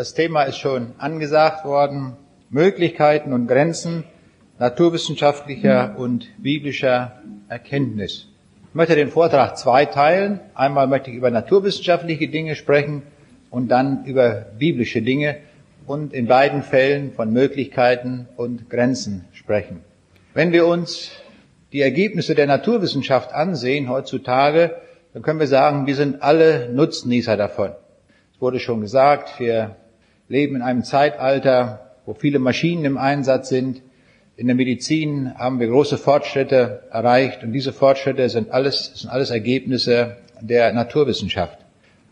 Das Thema ist schon angesagt worden. Möglichkeiten und Grenzen naturwissenschaftlicher und biblischer Erkenntnis. Ich möchte den Vortrag zweiteilen. Einmal möchte ich über naturwissenschaftliche Dinge sprechen und dann über biblische Dinge und in beiden Fällen von Möglichkeiten und Grenzen sprechen. Wenn wir uns die Ergebnisse der Naturwissenschaft ansehen heutzutage, dann können wir sagen, wir sind alle Nutznießer davon. Es wurde schon gesagt, wir leben in einem Zeitalter, wo viele Maschinen im Einsatz sind. In der Medizin haben wir große Fortschritte erreicht und diese Fortschritte sind alles, sind alles Ergebnisse der Naturwissenschaft.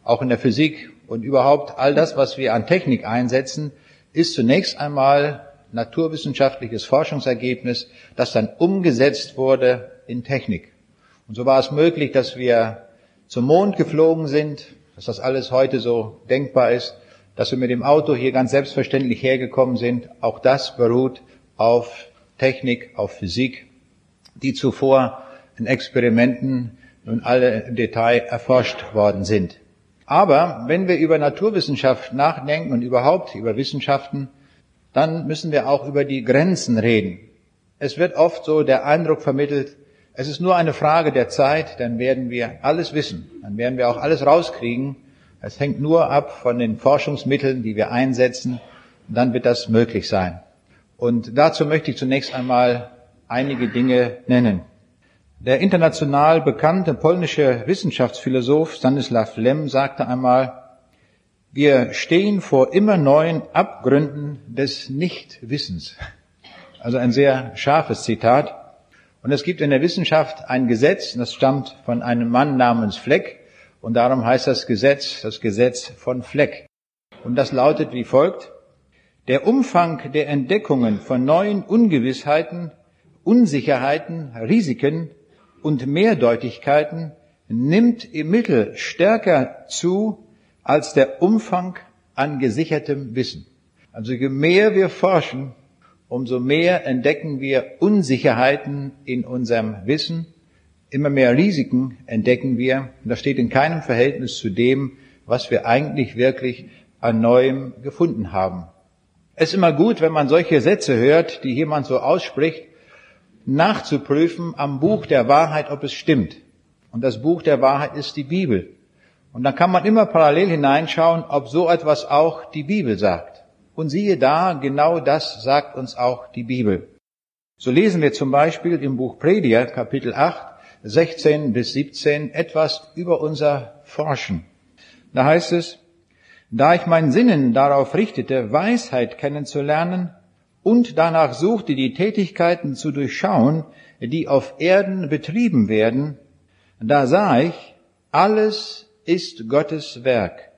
Auch in der Physik und überhaupt all das, was wir an Technik einsetzen, ist zunächst einmal naturwissenschaftliches Forschungsergebnis, das dann umgesetzt wurde in Technik. Und so war es möglich, dass wir zum Mond geflogen sind, dass das alles heute so denkbar ist, dass wir mit dem Auto hier ganz selbstverständlich hergekommen sind. Auch das beruht auf Technik, auf Physik, die zuvor in Experimenten nun alle im Detail erforscht worden sind. Aber wenn wir über Naturwissenschaft nachdenken und überhaupt über Wissenschaften, dann müssen wir auch über die Grenzen reden. Es wird oft so der Eindruck vermittelt, es ist nur eine Frage der Zeit, dann werden wir alles wissen, dann werden wir auch alles rauskriegen. Es hängt nur ab von den Forschungsmitteln, die wir einsetzen, dann wird das möglich sein. Und dazu möchte ich zunächst einmal einige Dinge nennen. Der international bekannte polnische Wissenschaftsphilosoph Stanislaw Lem sagte einmal, wir stehen vor immer neuen Abgründen des Nichtwissens. Also ein sehr scharfes Zitat. Und es gibt in der Wissenschaft ein Gesetz, das stammt von einem Mann namens Fleck. Und darum heißt das Gesetz das Gesetz von Fleck. Und das lautet wie folgt. Der Umfang der Entdeckungen von neuen Ungewissheiten, Unsicherheiten, Risiken und Mehrdeutigkeiten nimmt im Mittel stärker zu als der Umfang an gesichertem Wissen. Also je mehr wir forschen, umso mehr entdecken wir Unsicherheiten in unserem Wissen, immer mehr Risiken entdecken wir. Und das steht in keinem Verhältnis zu dem, was wir eigentlich wirklich an Neuem gefunden haben. Es ist immer gut, wenn man solche Sätze hört, die jemand so ausspricht, nachzuprüfen am Buch der Wahrheit, ob es stimmt. Und das Buch der Wahrheit ist die Bibel. Und dann kann man immer parallel hineinschauen, ob so etwas auch die Bibel sagt. Und siehe da, genau das sagt uns auch die Bibel. So lesen wir zum Beispiel im Buch Prediger, Kapitel 8, 16 bis 17, etwas über unser Forschen. Da heißt es, da ich mein Sinnen darauf richtete, Weisheit kennenzulernen und danach suchte, die Tätigkeiten zu durchschauen, die auf Erden betrieben werden, da sah ich, alles ist Gottes Werk.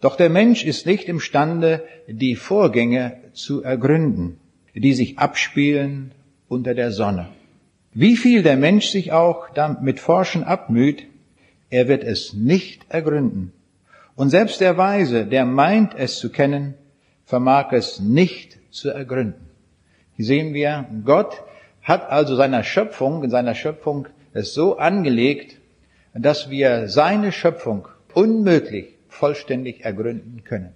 Doch der Mensch ist nicht imstande, die Vorgänge zu ergründen, die sich abspielen unter der Sonne. Wie viel der Mensch sich auch mit Forschen abmüht, er wird es nicht ergründen. Und selbst der Weise, der meint es zu kennen, vermag es nicht zu ergründen. Hier sehen wir, Gott hat also seiner Schöpfung, in seiner Schöpfung es so angelegt, dass wir seine Schöpfung unmöglich vollständig ergründen können.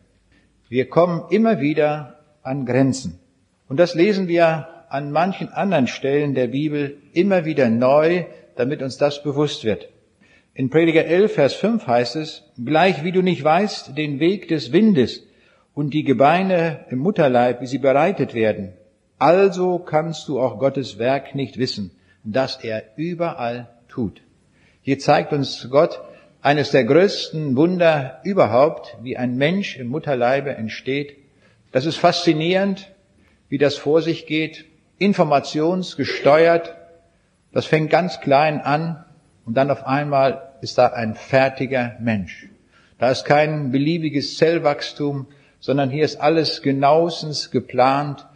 Wir kommen immer wieder an Grenzen. Und das lesen wir an manchen anderen Stellen der Bibel immer wieder neu, damit uns das bewusst wird. In Prediger 11, Vers 5 heißt es, gleich wie du nicht weißt den Weg des Windes und die Gebeine im Mutterleib, wie sie bereitet werden, also kannst du auch Gottes Werk nicht wissen, das er überall tut. Hier zeigt uns Gott eines der größten Wunder überhaupt, wie ein Mensch im Mutterleibe entsteht. Das ist faszinierend, wie das vor sich geht, informationsgesteuert. Das fängt ganz klein an und dann auf einmal ist da ein fertiger Mensch. Da ist kein beliebiges Zellwachstum, sondern hier ist alles genauestens geplant,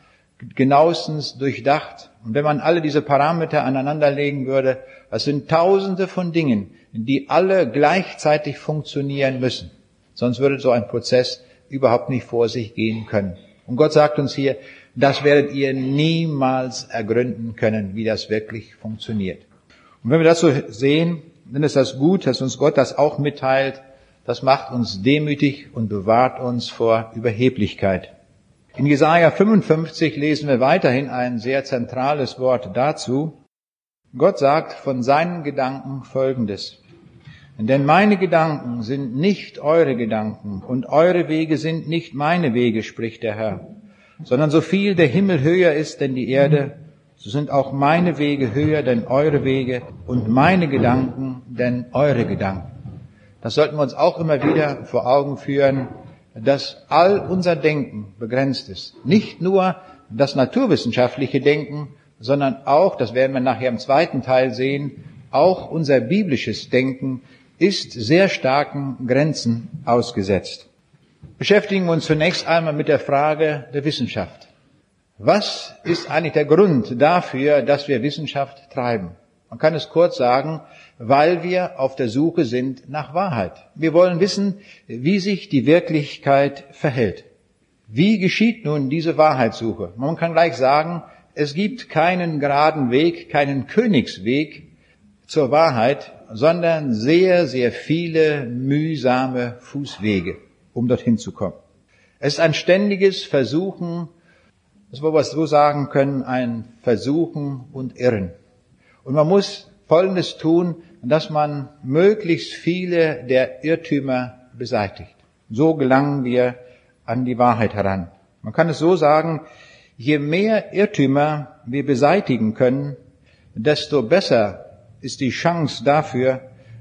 genauestens durchdacht. Und wenn man alle diese Parameter aneinanderlegen würde, das sind tausende von Dingen, die alle gleichzeitig funktionieren müssen. Sonst würde so ein Prozess überhaupt nicht vor sich gehen können. Und Gott sagt uns hier, das werdet ihr niemals ergründen können, wie das wirklich funktioniert. Und wenn wir das so sehen, dann ist das gut, dass uns Gott das auch mitteilt, Das macht uns demütig und bewahrt uns vor Überheblichkeit. In Jesaja 55 lesen wir weiterhin ein sehr zentrales Wort dazu. Gott sagt von seinen Gedanken Folgendes. Denn meine Gedanken sind nicht eure Gedanken und eure Wege sind nicht meine Wege, spricht der Herr, sondern so viel der Himmel höher ist denn die Erde, so sind auch meine Wege höher denn eure Wege und meine Gedanken denn eure Gedanken. Das sollten wir uns auch immer wieder vor Augen führen, dass all unser Denken begrenzt ist. Nicht nur das naturwissenschaftliche Denken, sondern auch, das werden wir nachher im zweiten Teil sehen, auch unser biblisches Denken ist sehr starken Grenzen ausgesetzt. Beschäftigen wir uns zunächst einmal mit der Frage der Wissenschaft. Was ist eigentlich der Grund dafür, dass wir Wissenschaft treiben? Man kann es kurz sagen, weil wir auf der Suche sind nach Wahrheit. Wir wollen wissen, wie sich die Wirklichkeit verhält. Wie geschieht nun diese Wahrheitssuche? Man kann gleich sagen, es gibt keinen geraden Weg, keinen Königsweg zur Wahrheit, sondern sehr, sehr viele mühsame Fußwege, um dorthin zu kommen. Es ist ein ständiges Versuchen, das wir so sagen können, ein Versuchen und Irren. Und man muss Folgendes tun, dass man möglichst viele der Irrtümer beseitigt. So gelangen wir an die Wahrheit heran. Man kann es so sagen, je mehr Irrtümer wir beseitigen können, desto besser ist die Chance dafür,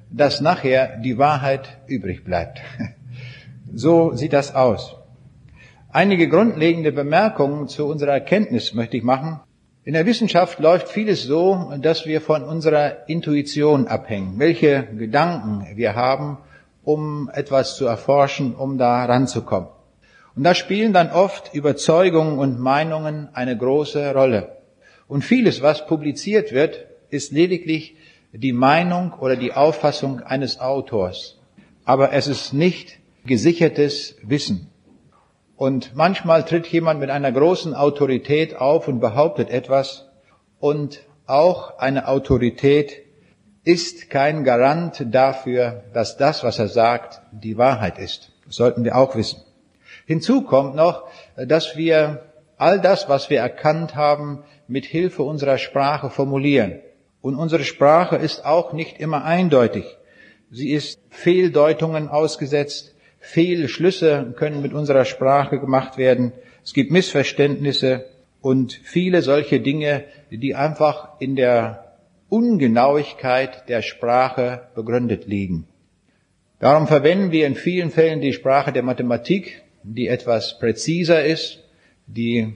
dass nachher die Wahrheit übrig bleibt. So sieht das aus. Einige grundlegende Bemerkungen zu unserer Erkenntnis möchte ich machen. In der Wissenschaft läuft vieles so, dass wir von unserer Intuition abhängen, welche Gedanken wir haben, um etwas zu erforschen, um da ranzukommen. Und da spielen dann oft Überzeugungen und Meinungen eine große Rolle. Und vieles, was publiziert wird, ist lediglich die Meinung oder die Auffassung eines Autors. Aber es ist nicht gesichertes Wissen. Und manchmal tritt jemand mit einer großen Autorität auf und behauptet etwas. Und auch eine Autorität ist kein Garant dafür, dass das, was er sagt, die Wahrheit ist. Das sollten wir auch wissen. Hinzu kommt noch, dass wir all das, was wir erkannt haben, mit Hilfe unserer Sprache formulieren. Und unsere Sprache ist auch nicht immer eindeutig. Sie ist Fehldeutungen ausgesetzt. Fehlschlüsse können mit unserer Sprache gemacht werden. Es gibt Missverständnisse und viele solche Dinge, die einfach in der Ungenauigkeit der Sprache begründet liegen. Darum verwenden wir in vielen Fällen die Sprache der Mathematik, die etwas präziser ist, die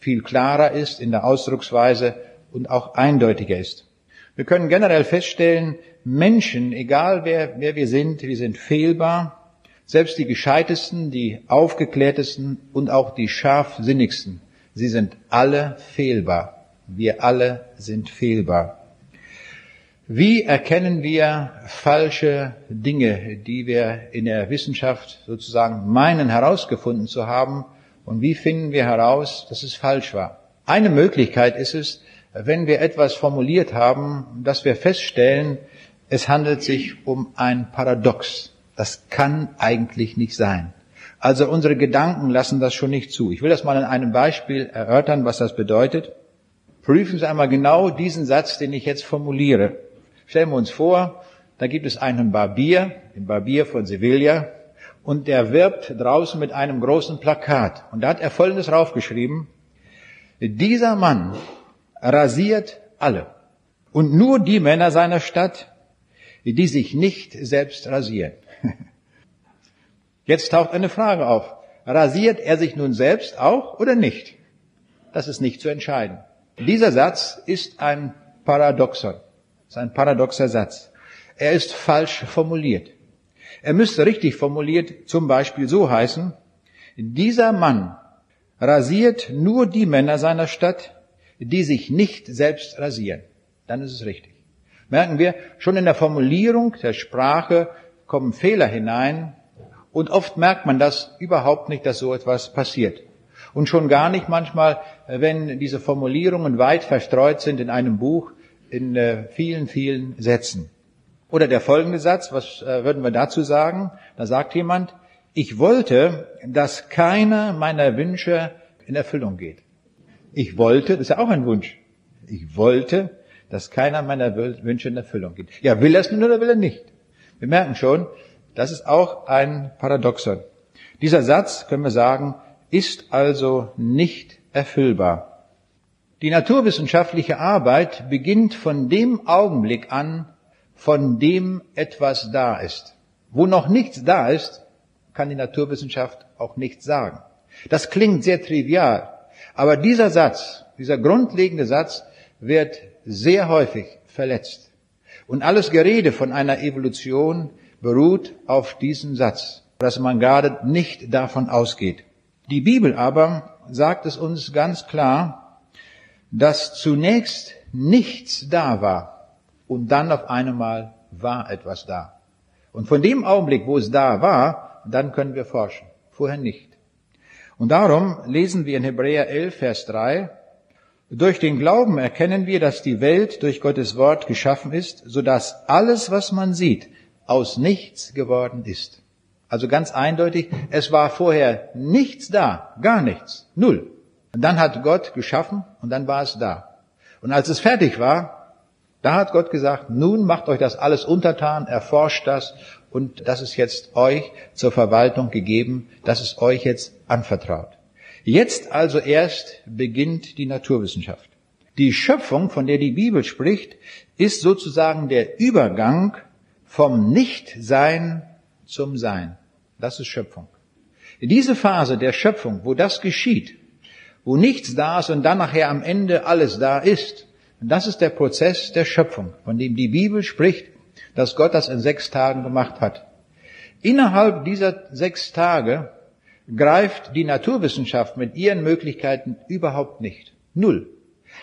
viel klarer ist in der Ausdrucksweise und auch eindeutiger ist. Wir können generell feststellen, Menschen, egal wer, wer wir sind, wir sind fehlbar selbst die gescheitesten, die aufgeklärtesten und auch die scharfsinnigsten, sie sind alle fehlbar. Wir alle sind fehlbar. Wie erkennen wir falsche Dinge, die wir in der Wissenschaft sozusagen meinen herausgefunden zu haben? Und wie finden wir heraus, dass es falsch war? Eine Möglichkeit ist es, wenn wir etwas formuliert haben, dass wir feststellen, es handelt sich um ein Paradox. Das kann eigentlich nicht sein. Also unsere Gedanken lassen das schon nicht zu. Ich will das mal in einem Beispiel erörtern, was das bedeutet. Prüfen Sie einmal genau diesen Satz, den ich jetzt formuliere. Stellen wir uns vor, da gibt es einen Barbier, den Barbier von Sevilla, und der wirbt draußen mit einem großen Plakat. Und da hat er Folgendes draufgeschrieben. Dieser Mann rasiert alle. Und nur die Männer seiner Stadt, die sich nicht selbst rasieren. Jetzt taucht eine Frage auf. Rasiert er sich nun selbst auch oder nicht? Das ist nicht zu entscheiden. Dieser Satz ist ein Paradoxon. Ist ein paradoxer Satz. Er ist falsch formuliert. Er müsste richtig formuliert zum Beispiel so heißen, dieser Mann rasiert nur die Männer seiner Stadt, die sich nicht selbst rasieren. Dann ist es richtig. Merken wir, schon in der Formulierung der Sprache kommen Fehler hinein und oft merkt man das überhaupt nicht, dass so etwas passiert. Und schon gar nicht manchmal, wenn diese Formulierungen weit verstreut sind in einem Buch, in äh, vielen, vielen Sätzen. Oder der folgende Satz, was äh, würden wir dazu sagen? Da sagt jemand, ich wollte, dass keiner meiner Wünsche in Erfüllung geht. Ich wollte, das ist ja auch ein Wunsch. Ich wollte, dass keiner meiner Wünsche in Erfüllung geht. Ja, will er es nun oder will er nicht? Wir merken schon, das ist auch ein Paradoxon. Dieser Satz, können wir sagen, ist also nicht erfüllbar. Die naturwissenschaftliche Arbeit beginnt von dem Augenblick an, von dem etwas da ist. Wo noch nichts da ist, kann die Naturwissenschaft auch nichts sagen. Das klingt sehr trivial, aber dieser Satz, dieser grundlegende Satz wird sehr häufig verletzt. Und alles Gerede von einer Evolution beruht auf diesem Satz, dass man gerade nicht davon ausgeht. Die Bibel aber sagt es uns ganz klar, dass zunächst nichts da war und dann auf einmal war etwas da. Und von dem Augenblick, wo es da war, dann können wir forschen. Vorher nicht. Und darum lesen wir in Hebräer 11, Vers 3, durch den Glauben erkennen wir, dass die Welt durch Gottes Wort geschaffen ist, so dass alles, was man sieht, aus nichts geworden ist. Also ganz eindeutig, es war vorher nichts da, gar nichts, null. Und dann hat Gott geschaffen und dann war es da. Und als es fertig war, da hat Gott gesagt, nun macht euch das alles untertan, erforscht das und das ist jetzt euch zur Verwaltung gegeben, das ist euch jetzt anvertraut. Jetzt also erst beginnt die Naturwissenschaft. Die Schöpfung, von der die Bibel spricht, ist sozusagen der Übergang vom Nichtsein zum Sein. Das ist Schöpfung. Diese Phase der Schöpfung, wo das geschieht, wo nichts da ist und dann nachher am Ende alles da ist, das ist der Prozess der Schöpfung, von dem die Bibel spricht, dass Gott das in sechs Tagen gemacht hat. Innerhalb dieser sechs Tage greift die Naturwissenschaft mit ihren Möglichkeiten überhaupt nicht. Null.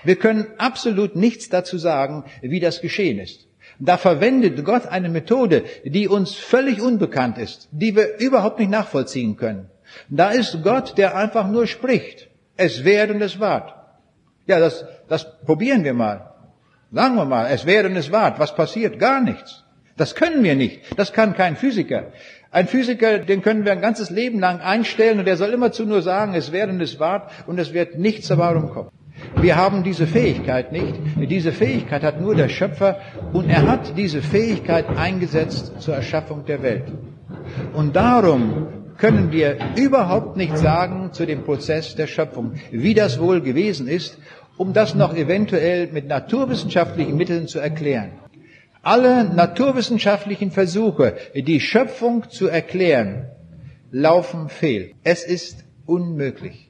Wir können absolut nichts dazu sagen, wie das geschehen ist. Da verwendet Gott eine Methode, die uns völlig unbekannt ist, die wir überhaupt nicht nachvollziehen können. Da ist Gott, der einfach nur spricht. Es wird und es ward. Ja, das, das probieren wir mal. Sagen wir mal, es wird und es ward. Was passiert? Gar nichts. Das können wir nicht. Das kann kein Physiker. Ein Physiker, den können wir ein ganzes Leben lang einstellen und der soll immerzu nur sagen, es und es ward und es wird nichts dabei rumkommen. Wir haben diese Fähigkeit nicht. Diese Fähigkeit hat nur der Schöpfer und er hat diese Fähigkeit eingesetzt zur Erschaffung der Welt. Und darum können wir überhaupt nicht sagen zu dem Prozess der Schöpfung, wie das wohl gewesen ist, um das noch eventuell mit naturwissenschaftlichen Mitteln zu erklären. Alle naturwissenschaftlichen Versuche, die Schöpfung zu erklären, laufen fehl. Es ist unmöglich.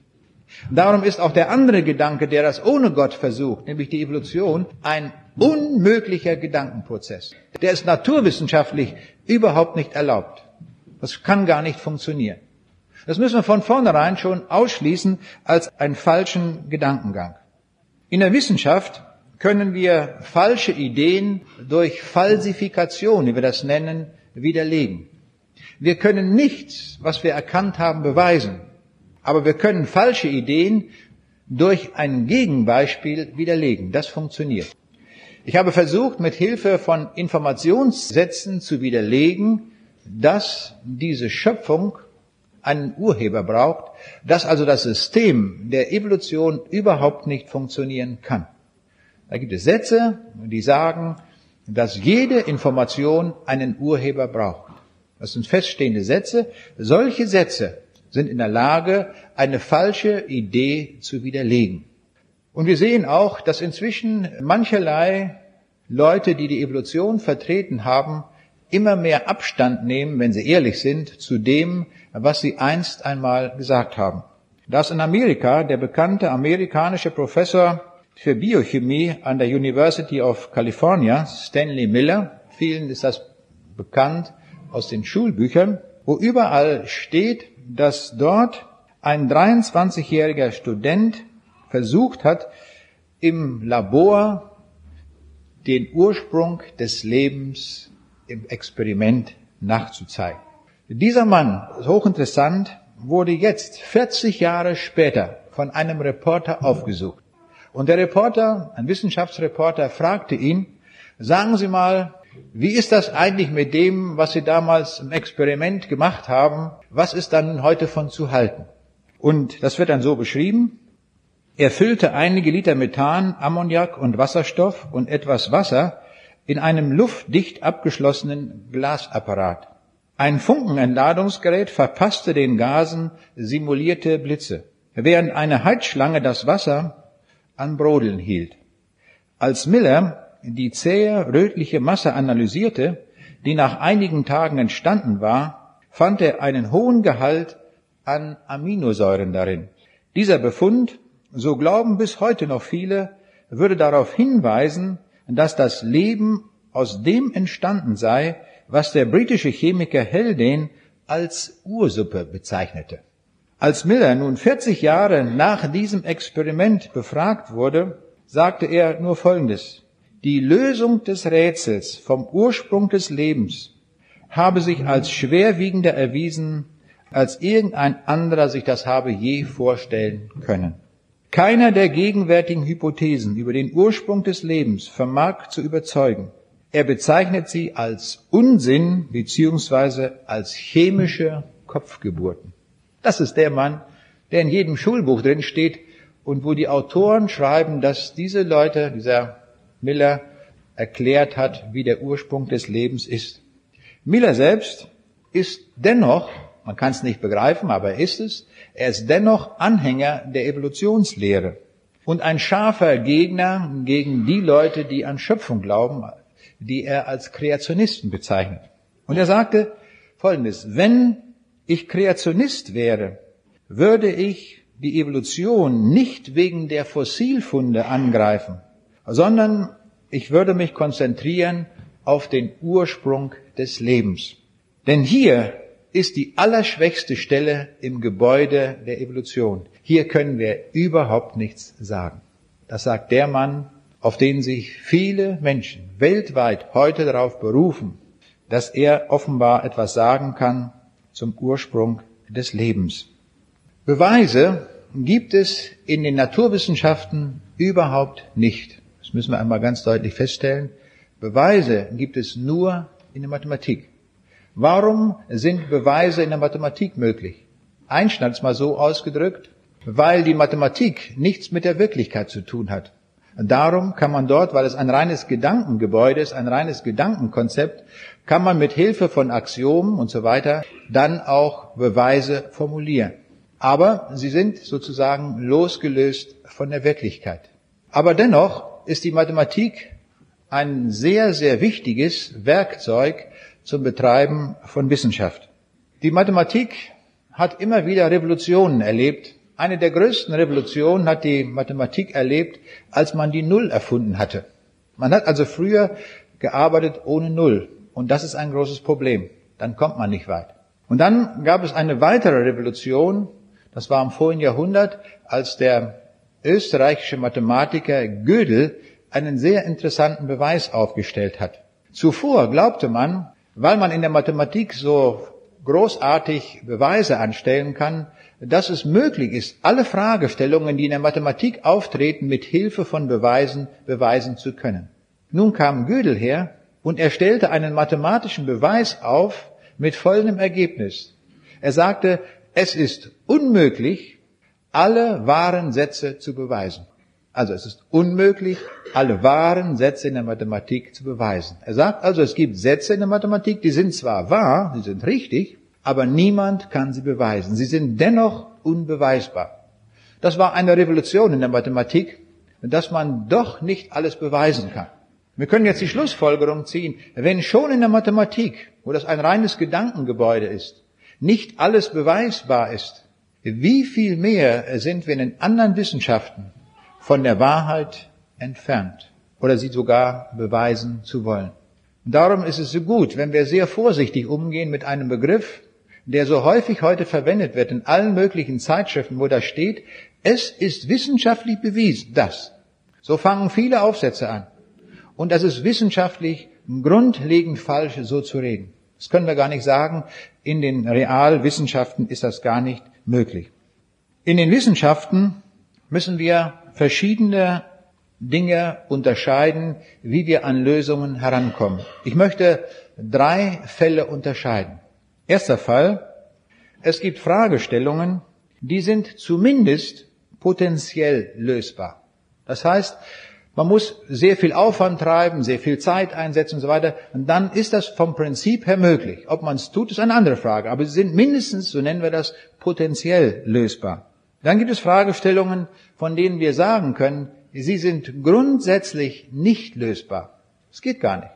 Darum ist auch der andere Gedanke, der das ohne Gott versucht, nämlich die Evolution, ein unmöglicher Gedankenprozess. Der ist naturwissenschaftlich überhaupt nicht erlaubt. Das kann gar nicht funktionieren. Das müssen wir von vornherein schon ausschließen als einen falschen Gedankengang. In der Wissenschaft können wir falsche Ideen durch Falsifikation, wie wir das nennen, widerlegen. Wir können nichts, was wir erkannt haben, beweisen. Aber wir können falsche Ideen durch ein Gegenbeispiel widerlegen. Das funktioniert. Ich habe versucht, mit Hilfe von Informationssätzen zu widerlegen, dass diese Schöpfung einen Urheber braucht, dass also das System der Evolution überhaupt nicht funktionieren kann. Da gibt es Sätze, die sagen, dass jede Information einen Urheber braucht. Das sind feststehende Sätze. Solche Sätze sind in der Lage, eine falsche Idee zu widerlegen. Und wir sehen auch, dass inzwischen mancherlei Leute, die die Evolution vertreten haben, immer mehr Abstand nehmen, wenn sie ehrlich sind, zu dem, was sie einst einmal gesagt haben. Dass in Amerika der bekannte amerikanische Professor für Biochemie an der University of California, Stanley Miller, vielen ist das bekannt aus den Schulbüchern, wo überall steht, dass dort ein 23-jähriger Student versucht hat, im Labor den Ursprung des Lebens im Experiment nachzuzeigen. Dieser Mann, hochinteressant, wurde jetzt 40 Jahre später von einem Reporter aufgesucht. Und der Reporter, ein Wissenschaftsreporter, fragte ihn, sagen Sie mal, wie ist das eigentlich mit dem, was Sie damals im Experiment gemacht haben? Was ist dann heute von zu halten? Und das wird dann so beschrieben. Er füllte einige Liter Methan, Ammoniak und Wasserstoff und etwas Wasser in einem luftdicht abgeschlossenen Glasapparat. Ein Funkenentladungsgerät verpasste den Gasen simulierte Blitze, während eine Heizschlange das Wasser an Brodeln hielt. Als Miller die zähe rötliche Masse analysierte, die nach einigen Tagen entstanden war, fand er einen hohen Gehalt an Aminosäuren darin. Dieser Befund, so glauben bis heute noch viele, würde darauf hinweisen, dass das Leben aus dem entstanden sei, was der britische Chemiker Haldane als Ursuppe bezeichnete. Als Miller nun 40 Jahre nach diesem Experiment befragt wurde, sagte er nur Folgendes. Die Lösung des Rätsels vom Ursprung des Lebens habe sich als schwerwiegender erwiesen, als irgendein anderer sich das habe je vorstellen können. Keiner der gegenwärtigen Hypothesen über den Ursprung des Lebens vermag zu überzeugen. Er bezeichnet sie als Unsinn beziehungsweise als chemische Kopfgeburten. Das ist der Mann, der in jedem Schulbuch drin steht und wo die Autoren schreiben, dass diese Leute, dieser Miller erklärt hat, wie der Ursprung des Lebens ist. Miller selbst ist dennoch, man kann es nicht begreifen, aber er ist es, er ist dennoch Anhänger der Evolutionslehre und ein scharfer Gegner gegen die Leute, die an Schöpfung glauben, die er als Kreationisten bezeichnet. Und er sagte Folgendes, wenn ich Kreationist wäre, würde ich die Evolution nicht wegen der Fossilfunde angreifen, sondern ich würde mich konzentrieren auf den Ursprung des Lebens. Denn hier ist die allerschwächste Stelle im Gebäude der Evolution. Hier können wir überhaupt nichts sagen. Das sagt der Mann, auf den sich viele Menschen weltweit heute darauf berufen, dass er offenbar etwas sagen kann zum Ursprung des Lebens. Beweise gibt es in den Naturwissenschaften überhaupt nicht müssen wir einmal ganz deutlich feststellen. Beweise gibt es nur in der Mathematik. Warum sind Beweise in der Mathematik möglich? Einstein hat es mal so ausgedrückt, weil die Mathematik nichts mit der Wirklichkeit zu tun hat. Darum kann man dort, weil es ein reines Gedankengebäude ist, ein reines Gedankenkonzept, kann man mit Hilfe von Axiomen und so weiter dann auch Beweise formulieren. Aber sie sind sozusagen losgelöst von der Wirklichkeit. Aber dennoch ist die Mathematik ein sehr, sehr wichtiges Werkzeug zum Betreiben von Wissenschaft. Die Mathematik hat immer wieder Revolutionen erlebt. Eine der größten Revolutionen hat die Mathematik erlebt, als man die Null erfunden hatte. Man hat also früher gearbeitet ohne Null. Und das ist ein großes Problem. Dann kommt man nicht weit. Und dann gab es eine weitere Revolution. Das war im vorigen Jahrhundert, als der österreichische Mathematiker Gödel einen sehr interessanten Beweis aufgestellt hat. Zuvor glaubte man, weil man in der Mathematik so großartig Beweise anstellen kann, dass es möglich ist, alle Fragestellungen, die in der Mathematik auftreten, mit Hilfe von Beweisen beweisen zu können. Nun kam Gödel her und er stellte einen mathematischen Beweis auf mit folgendem Ergebnis. Er sagte, es ist unmöglich, alle wahren Sätze zu beweisen. Also es ist unmöglich, alle wahren Sätze in der Mathematik zu beweisen. Er sagt also, es gibt Sätze in der Mathematik, die sind zwar wahr, sie sind richtig, aber niemand kann sie beweisen. Sie sind dennoch unbeweisbar. Das war eine Revolution in der Mathematik, dass man doch nicht alles beweisen kann. Wir können jetzt die Schlussfolgerung ziehen, wenn schon in der Mathematik, wo das ein reines Gedankengebäude ist, nicht alles beweisbar ist, wie viel mehr sind wir in den anderen Wissenschaften von der Wahrheit entfernt oder sie sogar beweisen zu wollen. Darum ist es so gut, wenn wir sehr vorsichtig umgehen mit einem Begriff, der so häufig heute verwendet wird in allen möglichen Zeitschriften, wo da steht, es ist wissenschaftlich bewiesen, das. So fangen viele Aufsätze an. Und das ist wissenschaftlich grundlegend falsch, so zu reden. Das können wir gar nicht sagen. In den Realwissenschaften ist das gar nicht möglich. In den Wissenschaften müssen wir verschiedene Dinge unterscheiden, wie wir an Lösungen herankommen. Ich möchte drei Fälle unterscheiden. Erster Fall. Es gibt Fragestellungen, die sind zumindest potenziell lösbar. Das heißt, man muss sehr viel Aufwand treiben, sehr viel Zeit einsetzen und so weiter. Und dann ist das vom Prinzip her möglich. Ob man es tut, ist eine andere Frage. Aber sie sind mindestens, so nennen wir das, potenziell lösbar. Dann gibt es Fragestellungen, von denen wir sagen können, sie sind grundsätzlich nicht lösbar. Es geht gar nicht.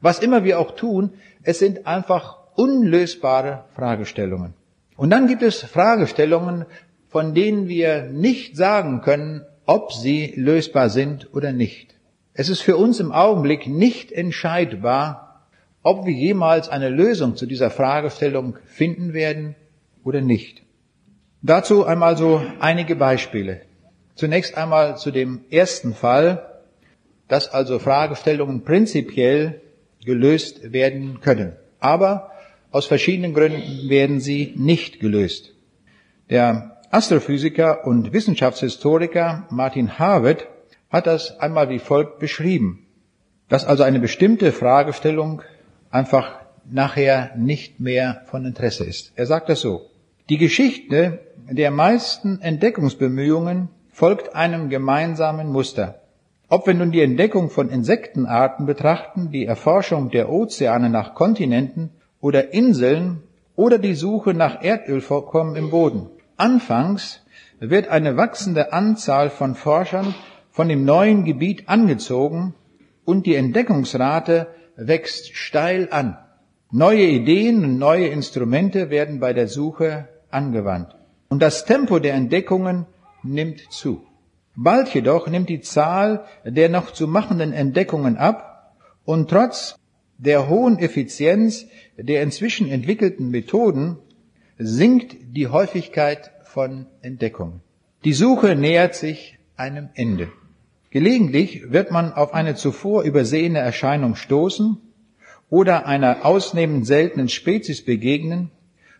Was immer wir auch tun, es sind einfach unlösbare Fragestellungen. Und dann gibt es Fragestellungen, von denen wir nicht sagen können, ob sie lösbar sind oder nicht. Es ist für uns im Augenblick nicht entscheidbar, ob wir jemals eine Lösung zu dieser Fragestellung finden werden oder nicht. Dazu einmal so einige Beispiele. Zunächst einmal zu dem ersten Fall, dass also Fragestellungen prinzipiell gelöst werden können. Aber aus verschiedenen Gründen werden sie nicht gelöst. Der Astrophysiker und Wissenschaftshistoriker Martin Harvard hat das einmal wie folgt beschrieben, dass also eine bestimmte Fragestellung einfach nachher nicht mehr von Interesse ist. Er sagt das so. Die Geschichte der meisten Entdeckungsbemühungen folgt einem gemeinsamen Muster. Ob wir nun die Entdeckung von Insektenarten betrachten, die Erforschung der Ozeane nach Kontinenten oder Inseln oder die Suche nach Erdölvorkommen im Boden. Anfangs wird eine wachsende Anzahl von Forschern von dem neuen Gebiet angezogen und die Entdeckungsrate wächst steil an. Neue Ideen und neue Instrumente werden bei der Suche angewandt. Und das Tempo der Entdeckungen nimmt zu. Bald jedoch nimmt die Zahl der noch zu machenden Entdeckungen ab und trotz der hohen Effizienz der inzwischen entwickelten Methoden sinkt die Häufigkeit von Entdeckungen. Die Suche nähert sich einem Ende. Gelegentlich wird man auf eine zuvor übersehene Erscheinung stoßen oder einer ausnehmend seltenen Spezies begegnen,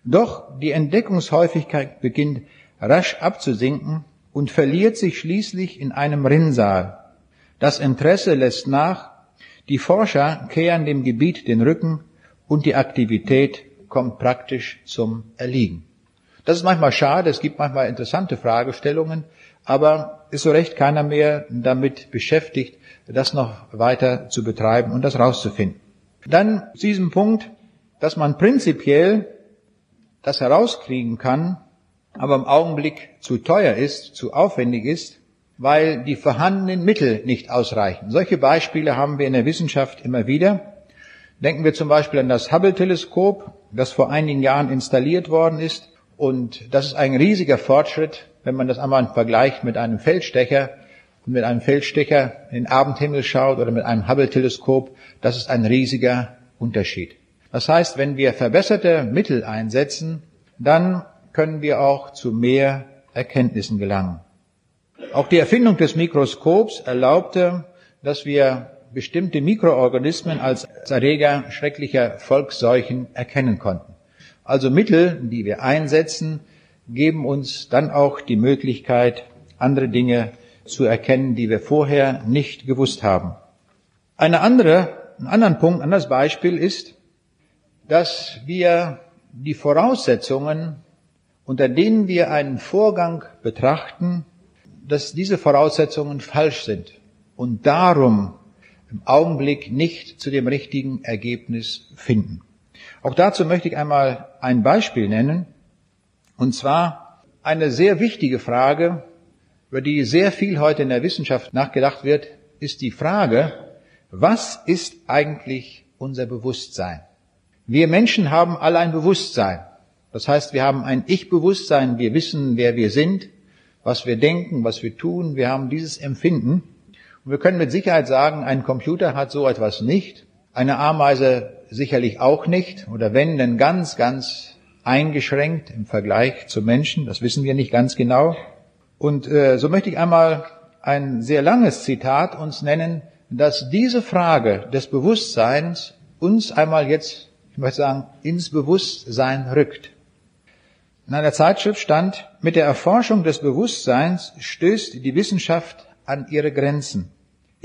doch die Entdeckungshäufigkeit beginnt rasch abzusinken und verliert sich schließlich in einem Rinnsal. Das Interesse lässt nach, die Forscher kehren dem Gebiet den Rücken und die Aktivität kommt praktisch zum Erliegen. Das ist manchmal schade, es gibt manchmal interessante Fragestellungen, aber ist so recht keiner mehr damit beschäftigt, das noch weiter zu betreiben und das rauszufinden. Dann zu diesem Punkt, dass man prinzipiell das herauskriegen kann, aber im Augenblick zu teuer ist, zu aufwendig ist, weil die vorhandenen Mittel nicht ausreichen. Solche Beispiele haben wir in der Wissenschaft immer wieder. Denken wir zum Beispiel an das Hubble-Teleskop, das vor einigen Jahren installiert worden ist. Und das ist ein riesiger Fortschritt, wenn man das einmal vergleicht mit einem Feldstecher und mit einem Feldstecher in den Abendhimmel schaut oder mit einem Hubble-Teleskop. Das ist ein riesiger Unterschied. Das heißt, wenn wir verbesserte Mittel einsetzen, dann können wir auch zu mehr Erkenntnissen gelangen. Auch die Erfindung des Mikroskops erlaubte, dass wir bestimmte Mikroorganismen als Erreger schrecklicher Volksseuchen erkennen konnten. Also Mittel, die wir einsetzen, geben uns dann auch die Möglichkeit, andere Dinge zu erkennen, die wir vorher nicht gewusst haben. Eine andere, ein anderen Punkt, ein anderes Beispiel ist, dass wir die Voraussetzungen, unter denen wir einen Vorgang betrachten, dass diese Voraussetzungen falsch sind und darum im Augenblick nicht zu dem richtigen Ergebnis finden. Auch dazu möchte ich einmal ein Beispiel nennen, und zwar eine sehr wichtige Frage, über die sehr viel heute in der Wissenschaft nachgedacht wird, ist die Frage, was ist eigentlich unser Bewusstsein? Wir Menschen haben alle ein Bewusstsein. Das heißt, wir haben ein Ich-Bewusstsein, wir wissen, wer wir sind, was wir denken, was wir tun, wir haben dieses Empfinden. Und wir können mit Sicherheit sagen, ein Computer hat so etwas nicht, eine Ameise sicherlich auch nicht, oder wenn, dann ganz, ganz eingeschränkt im Vergleich zu Menschen, das wissen wir nicht ganz genau. Und äh, so möchte ich einmal ein sehr langes Zitat uns nennen, dass diese Frage des Bewusstseins uns einmal jetzt, ich möchte sagen, ins Bewusstsein rückt. In einer Zeitschrift stand, mit der Erforschung des Bewusstseins stößt die Wissenschaft an ihre Grenzen.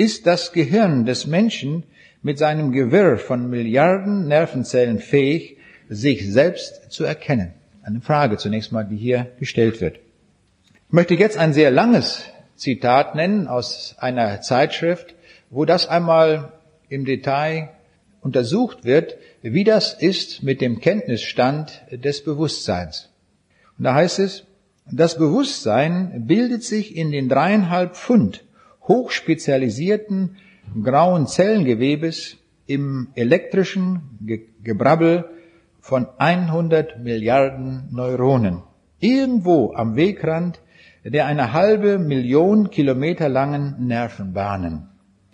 ist das Gehirn des Menschen mit seinem Gewirr von Milliarden Nervenzellen fähig, sich selbst zu erkennen? Eine Frage zunächst mal, die hier gestellt wird. Ich möchte jetzt ein sehr langes Zitat nennen aus einer Zeitschrift, wo das einmal im Detail untersucht wird, wie das ist mit dem Kenntnisstand des Bewusstseins. Da heißt es, das Bewusstsein bildet sich in den dreieinhalb Pfund hochspezialisierten grauen Zellengewebes im elektrischen Gebrabbel von 100 Milliarden Neuronen. Irgendwo am Wegrand der eine halbe Million Kilometer langen Nervenbahnen.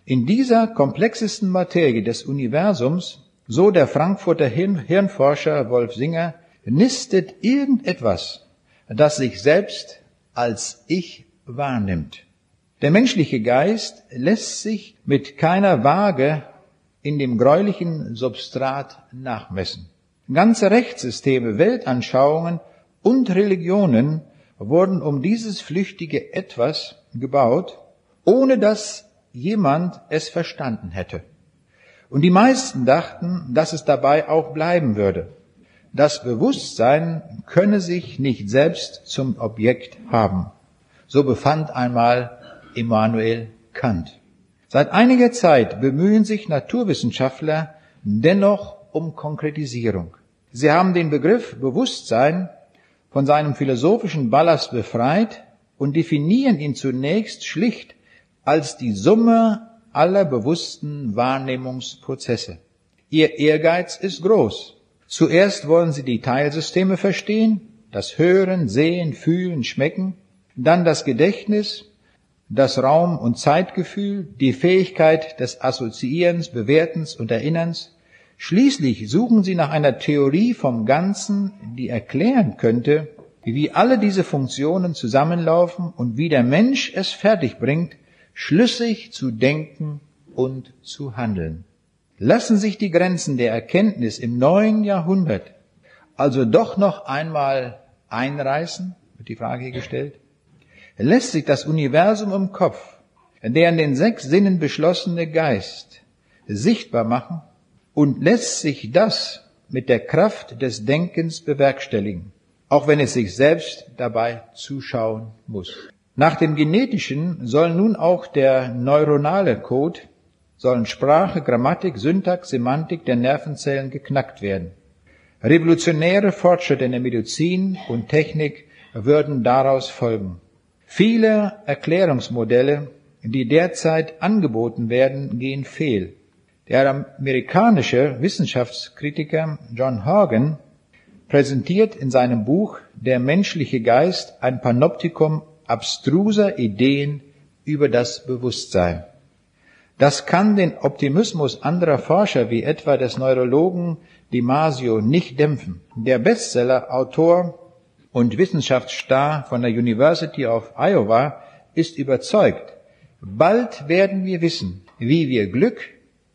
In dieser komplexesten Materie des Universums, so der Frankfurter Hirnforscher Wolf Singer, nistet irgendetwas, das sich selbst als Ich wahrnimmt. Der menschliche Geist lässt sich mit keiner Waage in dem gräulichen Substrat nachmessen. Ganze Rechtssysteme, Weltanschauungen und Religionen wurden um dieses flüchtige Etwas gebaut, ohne dass jemand es verstanden hätte. Und die meisten dachten, dass es dabei auch bleiben würde. Das Bewusstsein könne sich nicht selbst zum Objekt haben. So befand einmal Immanuel Kant. Seit einiger Zeit bemühen sich Naturwissenschaftler dennoch um Konkretisierung. Sie haben den Begriff Bewusstsein von seinem philosophischen Ballast befreit und definieren ihn zunächst schlicht als die Summe aller bewussten Wahrnehmungsprozesse. Ihr Ehrgeiz ist groß. Zuerst wollen sie die Teilsysteme verstehen, das Hören, Sehen, Fühlen, Schmecken, dann das Gedächtnis, das Raum- und Zeitgefühl, die Fähigkeit des Assoziierens, Bewertens und Erinnerns, Schließlich suchen sie nach einer Theorie vom Ganzen, die erklären könnte, wie alle diese Funktionen zusammenlaufen und wie der Mensch es fertigbringt, schlüssig zu denken und zu handeln. Lassen sich die Grenzen der Erkenntnis im neuen Jahrhundert also doch noch einmal einreißen, wird die Frage gestellt. Lässt sich das Universum im Kopf, der in den sechs Sinnen beschlossene Geist, sichtbar machen und lässt sich das mit der Kraft des Denkens bewerkstelligen, auch wenn es sich selbst dabei zuschauen muss. Nach dem Genetischen soll nun auch der neuronale Code, sollen Sprache, Grammatik, Syntax, Semantik der Nervenzellen geknackt werden. Revolutionäre Fortschritte in der Medizin und Technik würden daraus folgen. Viele Erklärungsmodelle, die derzeit angeboten werden, gehen fehl. Der amerikanische Wissenschaftskritiker John Hagen präsentiert in seinem Buch Der menschliche Geist ein Panoptikum abstruser Ideen über das Bewusstsein. Das kann den Optimismus anderer Forscher wie etwa des Neurologen Dimasio nicht dämpfen. Der Bestseller-Autor und Wissenschaftsstar von der University of Iowa ist überzeugt, bald werden wir wissen, wie wir Glück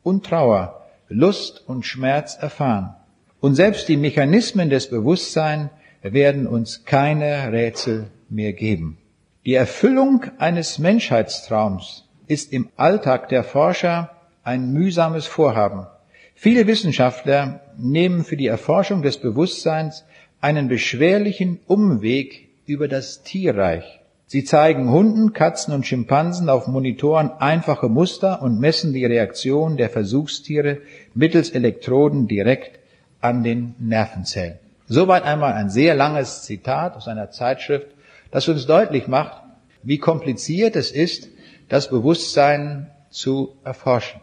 und Trauer, Lust und Schmerz erfahren. Und selbst die Mechanismen des Bewusstseins werden uns keine Rätsel mehr geben. Die Erfüllung eines Menschheitstraums ist im Alltag der Forscher ein mühsames Vorhaben. Viele Wissenschaftler nehmen für die Erforschung des Bewusstseins einen beschwerlichen Umweg über das Tierreich. Sie zeigen Hunden, Katzen und Schimpansen auf Monitoren einfache Muster und messen die Reaktion der Versuchstiere mittels Elektroden direkt an den Nervenzellen. Soweit einmal ein sehr langes Zitat aus einer Zeitschrift, das uns deutlich macht, wie kompliziert es ist, das Bewusstsein zu erforschen.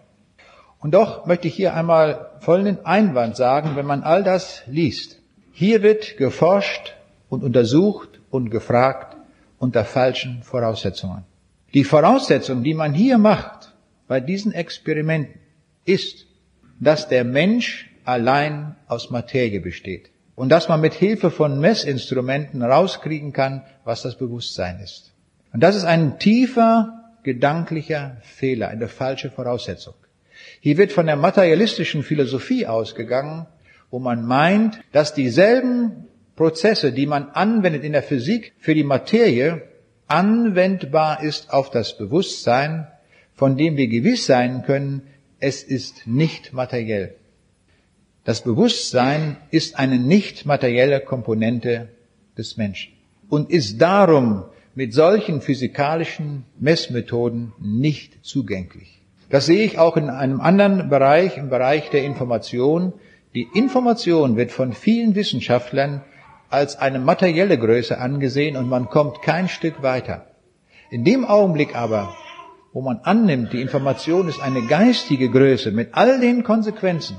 Und doch möchte ich hier einmal folgenden Einwand sagen, wenn man all das liest. Hier wird geforscht und untersucht und gefragt, unter falschen Voraussetzungen. Die Voraussetzung, die man hier macht bei diesen Experimenten, ist, dass der Mensch allein aus Materie besteht und dass man mit Hilfe von Messinstrumenten rauskriegen kann, was das Bewusstsein ist. Und das ist ein tiefer gedanklicher Fehler, eine falsche Voraussetzung. Hier wird von der materialistischen Philosophie ausgegangen, wo man meint, dass dieselben Prozesse, die man anwendet in der Physik für die Materie, anwendbar ist auf das Bewusstsein, von dem wir gewiss sein können, es ist nicht materiell. Das Bewusstsein ist eine nicht materielle Komponente des Menschen und ist darum mit solchen physikalischen Messmethoden nicht zugänglich. Das sehe ich auch in einem anderen Bereich, im Bereich der Information. Die Information wird von vielen Wissenschaftlern als eine materielle Größe angesehen und man kommt kein Stück weiter. In dem Augenblick aber, wo man annimmt, die Information ist eine geistige Größe mit all den Konsequenzen,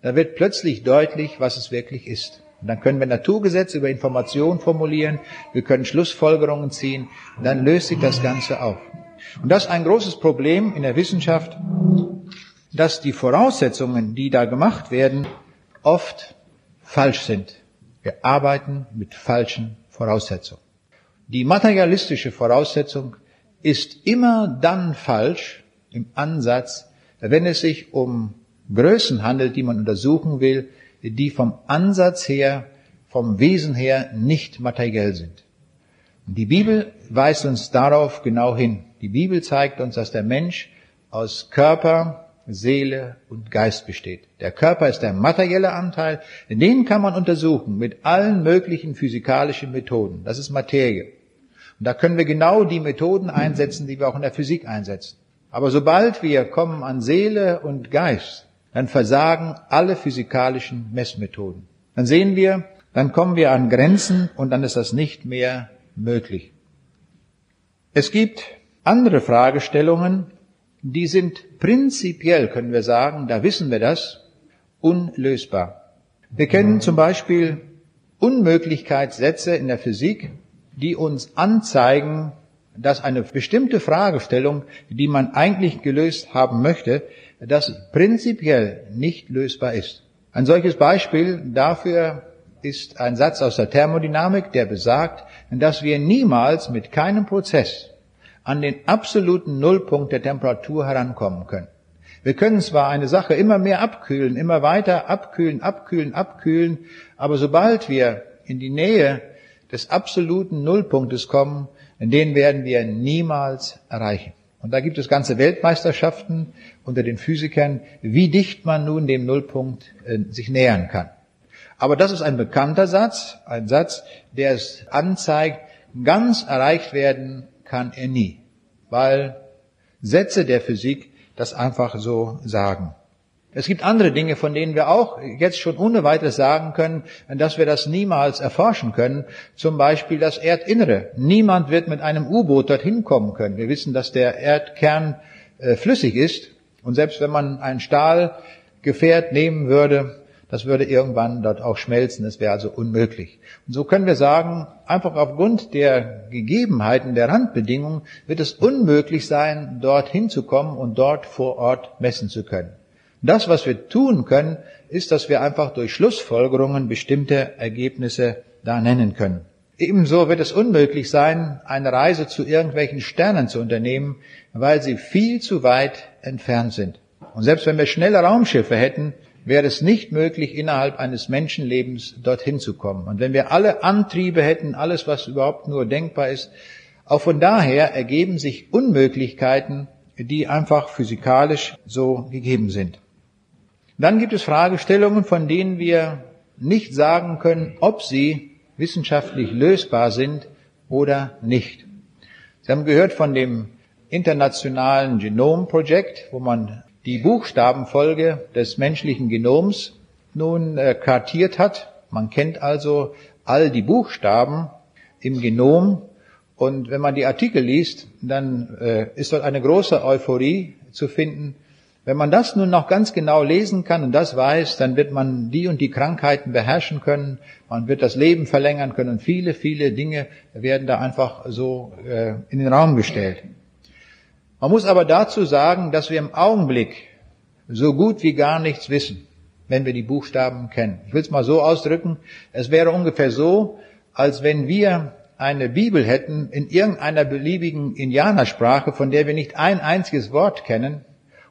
da wird plötzlich deutlich, was es wirklich ist. Und dann können wir Naturgesetze über Information formulieren, wir können Schlussfolgerungen ziehen, dann löst sich das Ganze auf. Und das ist ein großes Problem in der Wissenschaft, dass die Voraussetzungen, die da gemacht werden, oft falsch sind. Wir arbeiten mit falschen Voraussetzungen. Die materialistische Voraussetzung ist immer dann falsch im Ansatz, wenn es sich um Größen handelt, die man untersuchen will, die vom Ansatz her, vom Wesen her nicht materiell sind. Und die Bibel weist uns darauf genau hin. Die Bibel zeigt uns, dass der Mensch aus Körper, Seele und Geist besteht. Der Körper ist der materielle Anteil, den kann man untersuchen mit allen möglichen physikalischen Methoden. Das ist Materie. Und da können wir genau die Methoden einsetzen, die wir auch in der Physik einsetzen. Aber sobald wir kommen an Seele und Geist, dann versagen alle physikalischen Messmethoden. Dann sehen wir, dann kommen wir an Grenzen und dann ist das nicht mehr möglich. Es gibt andere Fragestellungen, die sind prinzipiell, können wir sagen, da wissen wir das, unlösbar. Wir kennen zum Beispiel Unmöglichkeitssätze in der Physik, die uns anzeigen, dass eine bestimmte Fragestellung, die man eigentlich gelöst haben möchte, das prinzipiell nicht lösbar ist. Ein solches Beispiel dafür ist ein Satz aus der Thermodynamik, der besagt, dass wir niemals mit keinem Prozess an den absoluten Nullpunkt der Temperatur herankommen können. Wir können zwar eine Sache immer mehr abkühlen, immer weiter abkühlen, abkühlen, abkühlen, aber sobald wir in die Nähe des absoluten Nullpunktes kommen, den werden wir niemals erreichen. Und da gibt es ganze Weltmeisterschaften unter den Physikern, wie dicht man nun dem Nullpunkt äh, sich nähern kann. Aber das ist ein bekannter Satz, ein Satz, der es anzeigt, ganz erreicht werden kann er nie, weil Sätze der Physik das einfach so sagen. Es gibt andere Dinge, von denen wir auch jetzt schon ohne weiteres sagen können, dass wir das niemals erforschen können. Zum Beispiel das Erdinnere. Niemand wird mit einem U-Boot dorthin kommen können. Wir wissen, dass der Erdkern äh, flüssig ist. Und selbst wenn man ein Stahlgefährt nehmen würde, das würde irgendwann dort auch schmelzen. Es wäre also unmöglich. Und so können wir sagen, einfach aufgrund der Gegebenheiten, der Randbedingungen wird es unmöglich sein, dorthin zu kommen und dort vor Ort messen zu können. Das, was wir tun können, ist, dass wir einfach durch Schlussfolgerungen bestimmte Ergebnisse da nennen können. Ebenso wird es unmöglich sein, eine Reise zu irgendwelchen Sternen zu unternehmen, weil sie viel zu weit entfernt sind. Und selbst wenn wir schnelle Raumschiffe hätten, wäre es nicht möglich, innerhalb eines Menschenlebens dorthin zu kommen. Und wenn wir alle Antriebe hätten, alles, was überhaupt nur denkbar ist, auch von daher ergeben sich Unmöglichkeiten, die einfach physikalisch so gegeben sind. Dann gibt es Fragestellungen, von denen wir nicht sagen können, ob sie wissenschaftlich lösbar sind oder nicht. Sie haben gehört von dem internationalen Genom Project, wo man die Buchstabenfolge des menschlichen Genoms nun äh, kartiert hat. Man kennt also all die Buchstaben im Genom und wenn man die Artikel liest, dann äh, ist dort eine große Euphorie zu finden, wenn man das nun noch ganz genau lesen kann und das weiß, dann wird man die und die Krankheiten beherrschen können, man wird das Leben verlängern können und viele, viele Dinge werden da einfach so äh, in den Raum gestellt. Man muss aber dazu sagen, dass wir im Augenblick so gut wie gar nichts wissen, wenn wir die Buchstaben kennen. Ich will es mal so ausdrücken, es wäre ungefähr so, als wenn wir eine Bibel hätten in irgendeiner beliebigen Indianersprache, von der wir nicht ein einziges Wort kennen,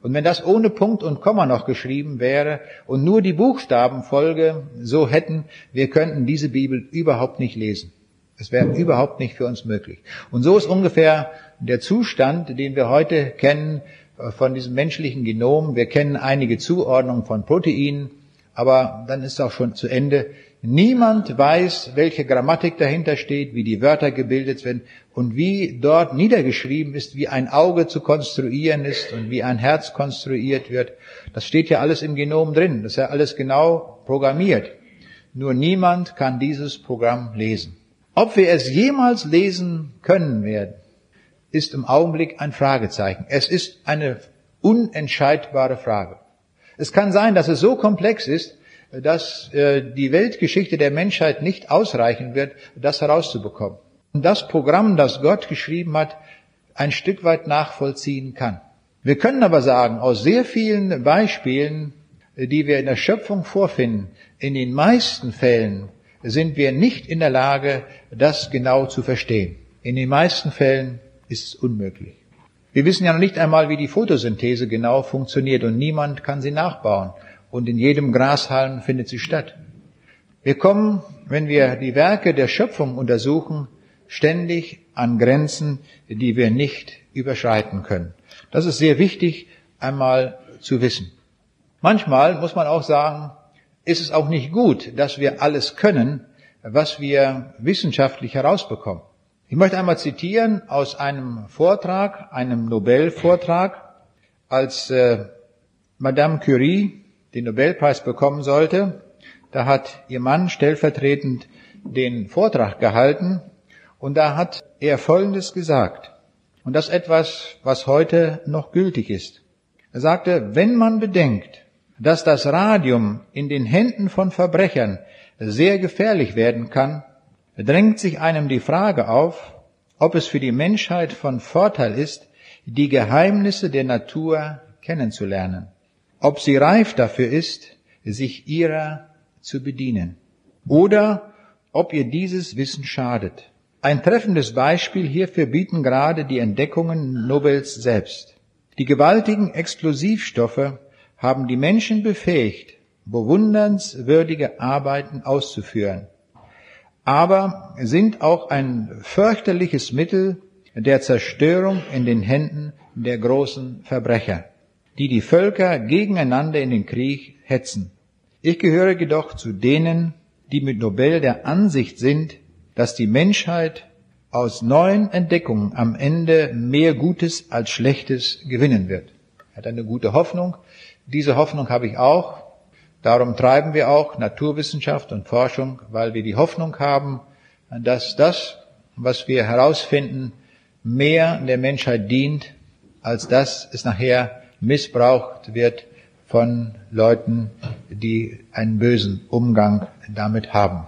und wenn das ohne Punkt und Komma noch geschrieben wäre und nur die Buchstabenfolge so hätten, wir könnten diese Bibel überhaupt nicht lesen. Es wäre überhaupt nicht für uns möglich. Und so ist ungefähr der Zustand, den wir heute kennen äh, von diesem menschlichen Genom. Wir kennen einige Zuordnungen von Proteinen, aber dann ist auch schon zu Ende. Niemand weiß, welche Grammatik dahinter steht, wie die Wörter gebildet werden und wie dort niedergeschrieben ist, wie ein Auge zu konstruieren ist und wie ein Herz konstruiert wird. Das steht ja alles im Genom drin. Das ist ja alles genau programmiert. Nur niemand kann dieses Programm lesen. Ob wir es jemals lesen können werden, ist im Augenblick ein Fragezeichen. Es ist eine unentscheidbare Frage. Es kann sein, dass es so komplex ist, dass äh, die Weltgeschichte der Menschheit nicht ausreichen wird, das herauszubekommen. Und das Programm, das Gott geschrieben hat, ein Stück weit nachvollziehen kann. Wir können aber sagen, aus sehr vielen Beispielen, die wir in der Schöpfung vorfinden, in den meisten Fällen sind wir nicht in der Lage, das genau zu verstehen. In den meisten Fällen ist es unmöglich. Wir wissen ja noch nicht einmal, wie die Photosynthese genau funktioniert und niemand kann sie nachbauen. Und in jedem Grashalm findet sie statt. Wir kommen, wenn wir die Werke der Schöpfung untersuchen, ständig an Grenzen, die wir nicht überschreiten können. Das ist sehr wichtig, einmal zu wissen. Manchmal muss man auch sagen, ist es auch nicht gut, dass wir alles können, was wir wissenschaftlich herausbekommen. Ich möchte einmal zitieren aus einem Vortrag, einem Nobelvortrag, als äh, Madame Curie den Nobelpreis bekommen sollte. Da hat ihr Mann stellvertretend den Vortrag gehalten und da hat er Folgendes gesagt. Und das etwas, was heute noch gültig ist. Er sagte, wenn man bedenkt, dass das Radium in den Händen von Verbrechern sehr gefährlich werden kann, drängt sich einem die Frage auf, ob es für die Menschheit von Vorteil ist, die Geheimnisse der Natur kennenzulernen, ob sie reif dafür ist, sich ihrer zu bedienen, oder ob ihr dieses Wissen schadet. Ein treffendes Beispiel hierfür bieten gerade die Entdeckungen Nobels selbst. Die gewaltigen Explosivstoffe haben die Menschen befähigt, bewundernswürdige Arbeiten auszuführen, aber sind auch ein fürchterliches Mittel der Zerstörung in den Händen der großen Verbrecher, die die Völker gegeneinander in den Krieg hetzen. Ich gehöre jedoch zu denen, die mit Nobel der Ansicht sind, dass die Menschheit aus neuen Entdeckungen am Ende mehr Gutes als Schlechtes gewinnen wird. Er hat eine gute Hoffnung. Diese Hoffnung habe ich auch. Darum treiben wir auch Naturwissenschaft und Forschung, weil wir die Hoffnung haben, dass das, was wir herausfinden, mehr der Menschheit dient, als dass es nachher missbraucht wird von Leuten, die einen bösen Umgang damit haben.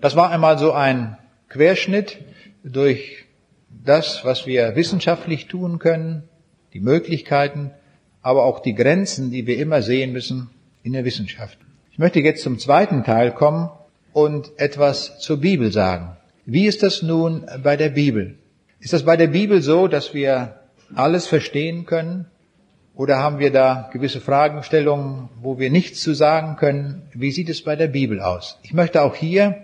Das war einmal so ein Querschnitt durch das, was wir wissenschaftlich tun können, die Möglichkeiten, aber auch die Grenzen, die wir immer sehen müssen in der Wissenschaft. Ich möchte jetzt zum zweiten Teil kommen und etwas zur Bibel sagen. Wie ist das nun bei der Bibel? Ist das bei der Bibel so, dass wir alles verstehen können? Oder haben wir da gewisse Fragestellungen, wo wir nichts zu sagen können? Wie sieht es bei der Bibel aus? Ich möchte auch hier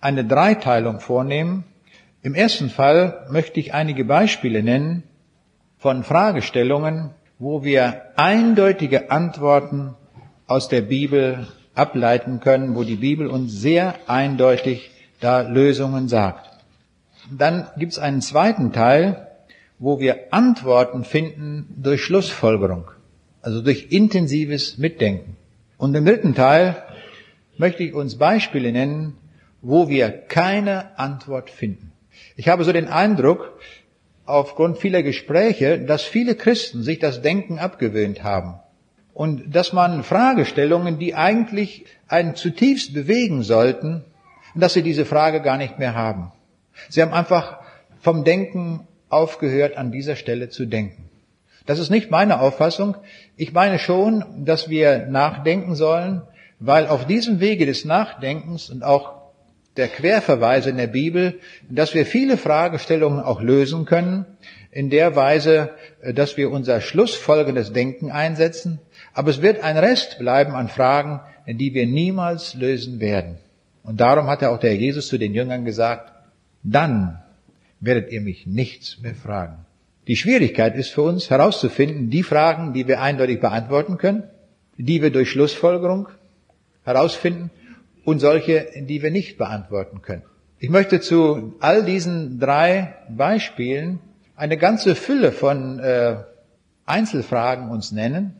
eine Dreiteilung vornehmen. Im ersten Fall möchte ich einige Beispiele nennen von Fragestellungen, wo wir eindeutige Antworten aus der Bibel ableiten können, wo die Bibel uns sehr eindeutig da Lösungen sagt. Dann gibt es einen zweiten Teil, wo wir Antworten finden durch Schlussfolgerung, also durch intensives Mitdenken. Und im dritten Teil möchte ich uns Beispiele nennen, wo wir keine Antwort finden. Ich habe so den Eindruck, aufgrund vieler Gespräche, dass viele Christen sich das Denken abgewöhnt haben und dass man Fragestellungen, die eigentlich einen zutiefst bewegen sollten, dass sie diese Frage gar nicht mehr haben. Sie haben einfach vom Denken aufgehört, an dieser Stelle zu denken. Das ist nicht meine Auffassung. Ich meine schon, dass wir nachdenken sollen, weil auf diesem Wege des Nachdenkens und auch der Querverweise in der Bibel, dass wir viele Fragestellungen auch lösen können, in der Weise, äh, dass wir unser schlussfolgendes Denken einsetzen. Aber es wird ein Rest bleiben an Fragen, die wir niemals lösen werden. Und darum hat er auch der Jesus zu den Jüngern gesagt, dann werdet ihr mich nichts mehr fragen. Die Schwierigkeit ist für uns herauszufinden, die Fragen, die wir eindeutig beantworten können, die wir durch Schlussfolgerung herausfinden und solche, die wir nicht beantworten können. Ich möchte zu all diesen drei Beispielen eine ganze Fülle von äh, Einzelfragen uns nennen.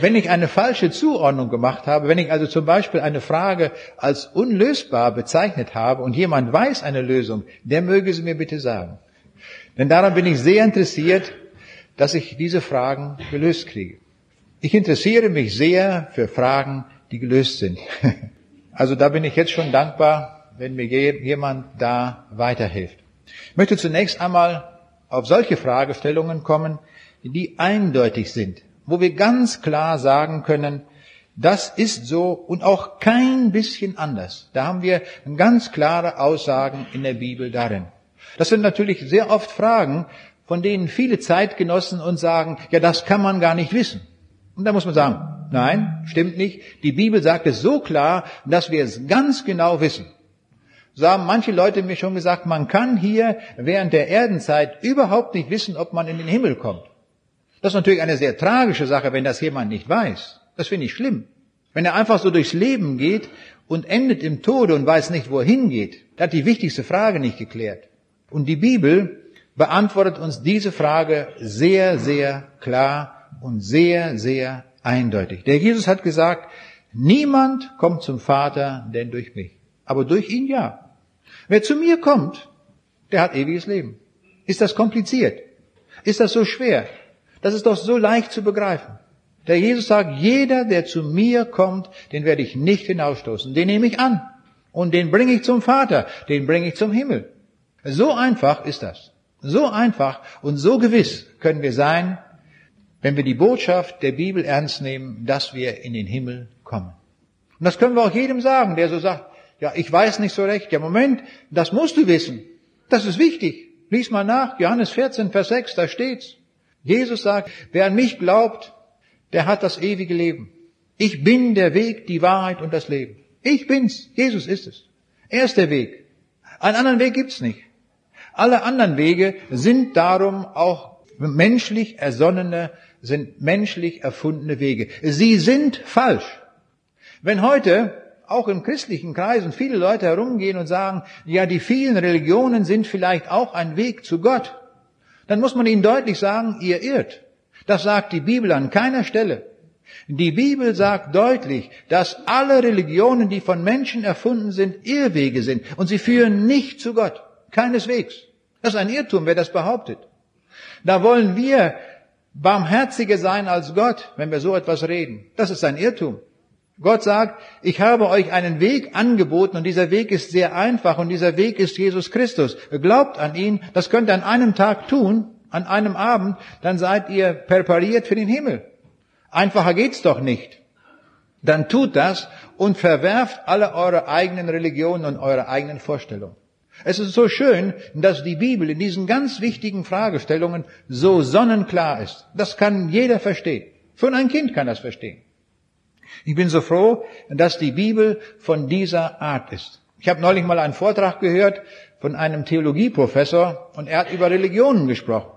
Wenn ich eine falsche Zuordnung gemacht habe, wenn ich also zum Beispiel eine Frage als unlösbar bezeichnet habe und jemand weiß eine Lösung, der möge sie mir bitte sagen. Denn daran bin ich sehr interessiert, dass ich diese Fragen gelöst kriege. Ich interessiere mich sehr für Fragen, die gelöst sind. Also da bin ich jetzt schon dankbar, wenn mir jemand da weiterhilft. Ich möchte zunächst einmal auf solche Fragestellungen kommen, die eindeutig sind, wo wir ganz klar sagen können, das ist so und auch kein bisschen anders. Da haben wir ganz klare Aussagen in der Bibel darin. Das sind natürlich sehr oft Fragen, von denen viele Zeitgenossen uns sagen, ja, das kann man gar nicht wissen. Und da muss man sagen, nein, stimmt nicht. Die Bibel sagt es so klar, dass wir es ganz genau wissen. So haben manche Leute mir schon gesagt, man kann hier während der Erdenzeit überhaupt nicht wissen, ob man in den Himmel kommt. Das ist natürlich eine sehr tragische Sache, wenn das jemand nicht weiß. Das finde ich schlimm. Wenn er einfach so durchs Leben geht und endet im Tode und weiß nicht, wohin geht, der hat die wichtigste Frage nicht geklärt. Und die Bibel beantwortet uns diese Frage sehr, sehr klar und sehr, sehr eindeutig. Der Jesus hat gesagt, niemand kommt zum Vater denn durch mich. Aber durch ihn ja. Wer zu mir kommt, der hat ewiges Leben. Ist das kompliziert? Ist das so schwer? Das ist doch so leicht zu begreifen. Der Jesus sagt, jeder, der zu mir kommt, den werde ich nicht hinausstoßen. Den nehme ich an. Und den bringe ich zum Vater. Den bringe ich zum Himmel. So einfach ist das. So einfach und so gewiss können wir sein, wenn wir die Botschaft der Bibel ernst nehmen, dass wir in den Himmel kommen. Und das können wir auch jedem sagen, der so sagt, ja, ich weiß nicht so recht. Ja, Moment, das musst du wissen. Das ist wichtig. Lies mal nach, Johannes 14, Vers 6, da steht's. Jesus sagt, wer an mich glaubt, der hat das ewige Leben. Ich bin der Weg, die Wahrheit und das Leben. Ich bin's. Jesus ist es. Er ist der Weg. Einen anderen Weg gibt's nicht. Alle anderen Wege sind darum auch menschlich ersonnene, sind menschlich erfundene Wege. Sie sind falsch. Wenn heute auch in christlichen Kreisen viele Leute herumgehen und sagen, ja, die vielen Religionen sind vielleicht auch ein Weg zu Gott, dann muss man ihnen deutlich sagen, ihr irrt. Das sagt die Bibel an keiner Stelle. Die Bibel sagt deutlich, dass alle Religionen, die von Menschen erfunden sind, Irrwege sind und sie führen nicht zu Gott. Keineswegs. Das ist ein Irrtum, wer das behauptet. Da wollen wir barmherziger sein als Gott, wenn wir so etwas reden. Das ist ein Irrtum. Gott sagt, ich habe euch einen Weg angeboten und dieser Weg ist sehr einfach und dieser Weg ist Jesus Christus. Glaubt an ihn, das könnt ihr an einem Tag tun, an einem Abend, dann seid ihr präpariert für den Himmel. Einfacher geht's doch nicht. Dann tut das und verwerft alle eure eigenen Religionen und eure eigenen Vorstellungen. Es ist so schön, dass die Bibel in diesen ganz wichtigen Fragestellungen so sonnenklar ist. Das kann jeder verstehen. Schon ein Kind kann das verstehen. Ich bin so froh, dass die Bibel von dieser Art ist. Ich habe neulich mal einen Vortrag gehört von einem Theologieprofessor und er hat über Religionen gesprochen.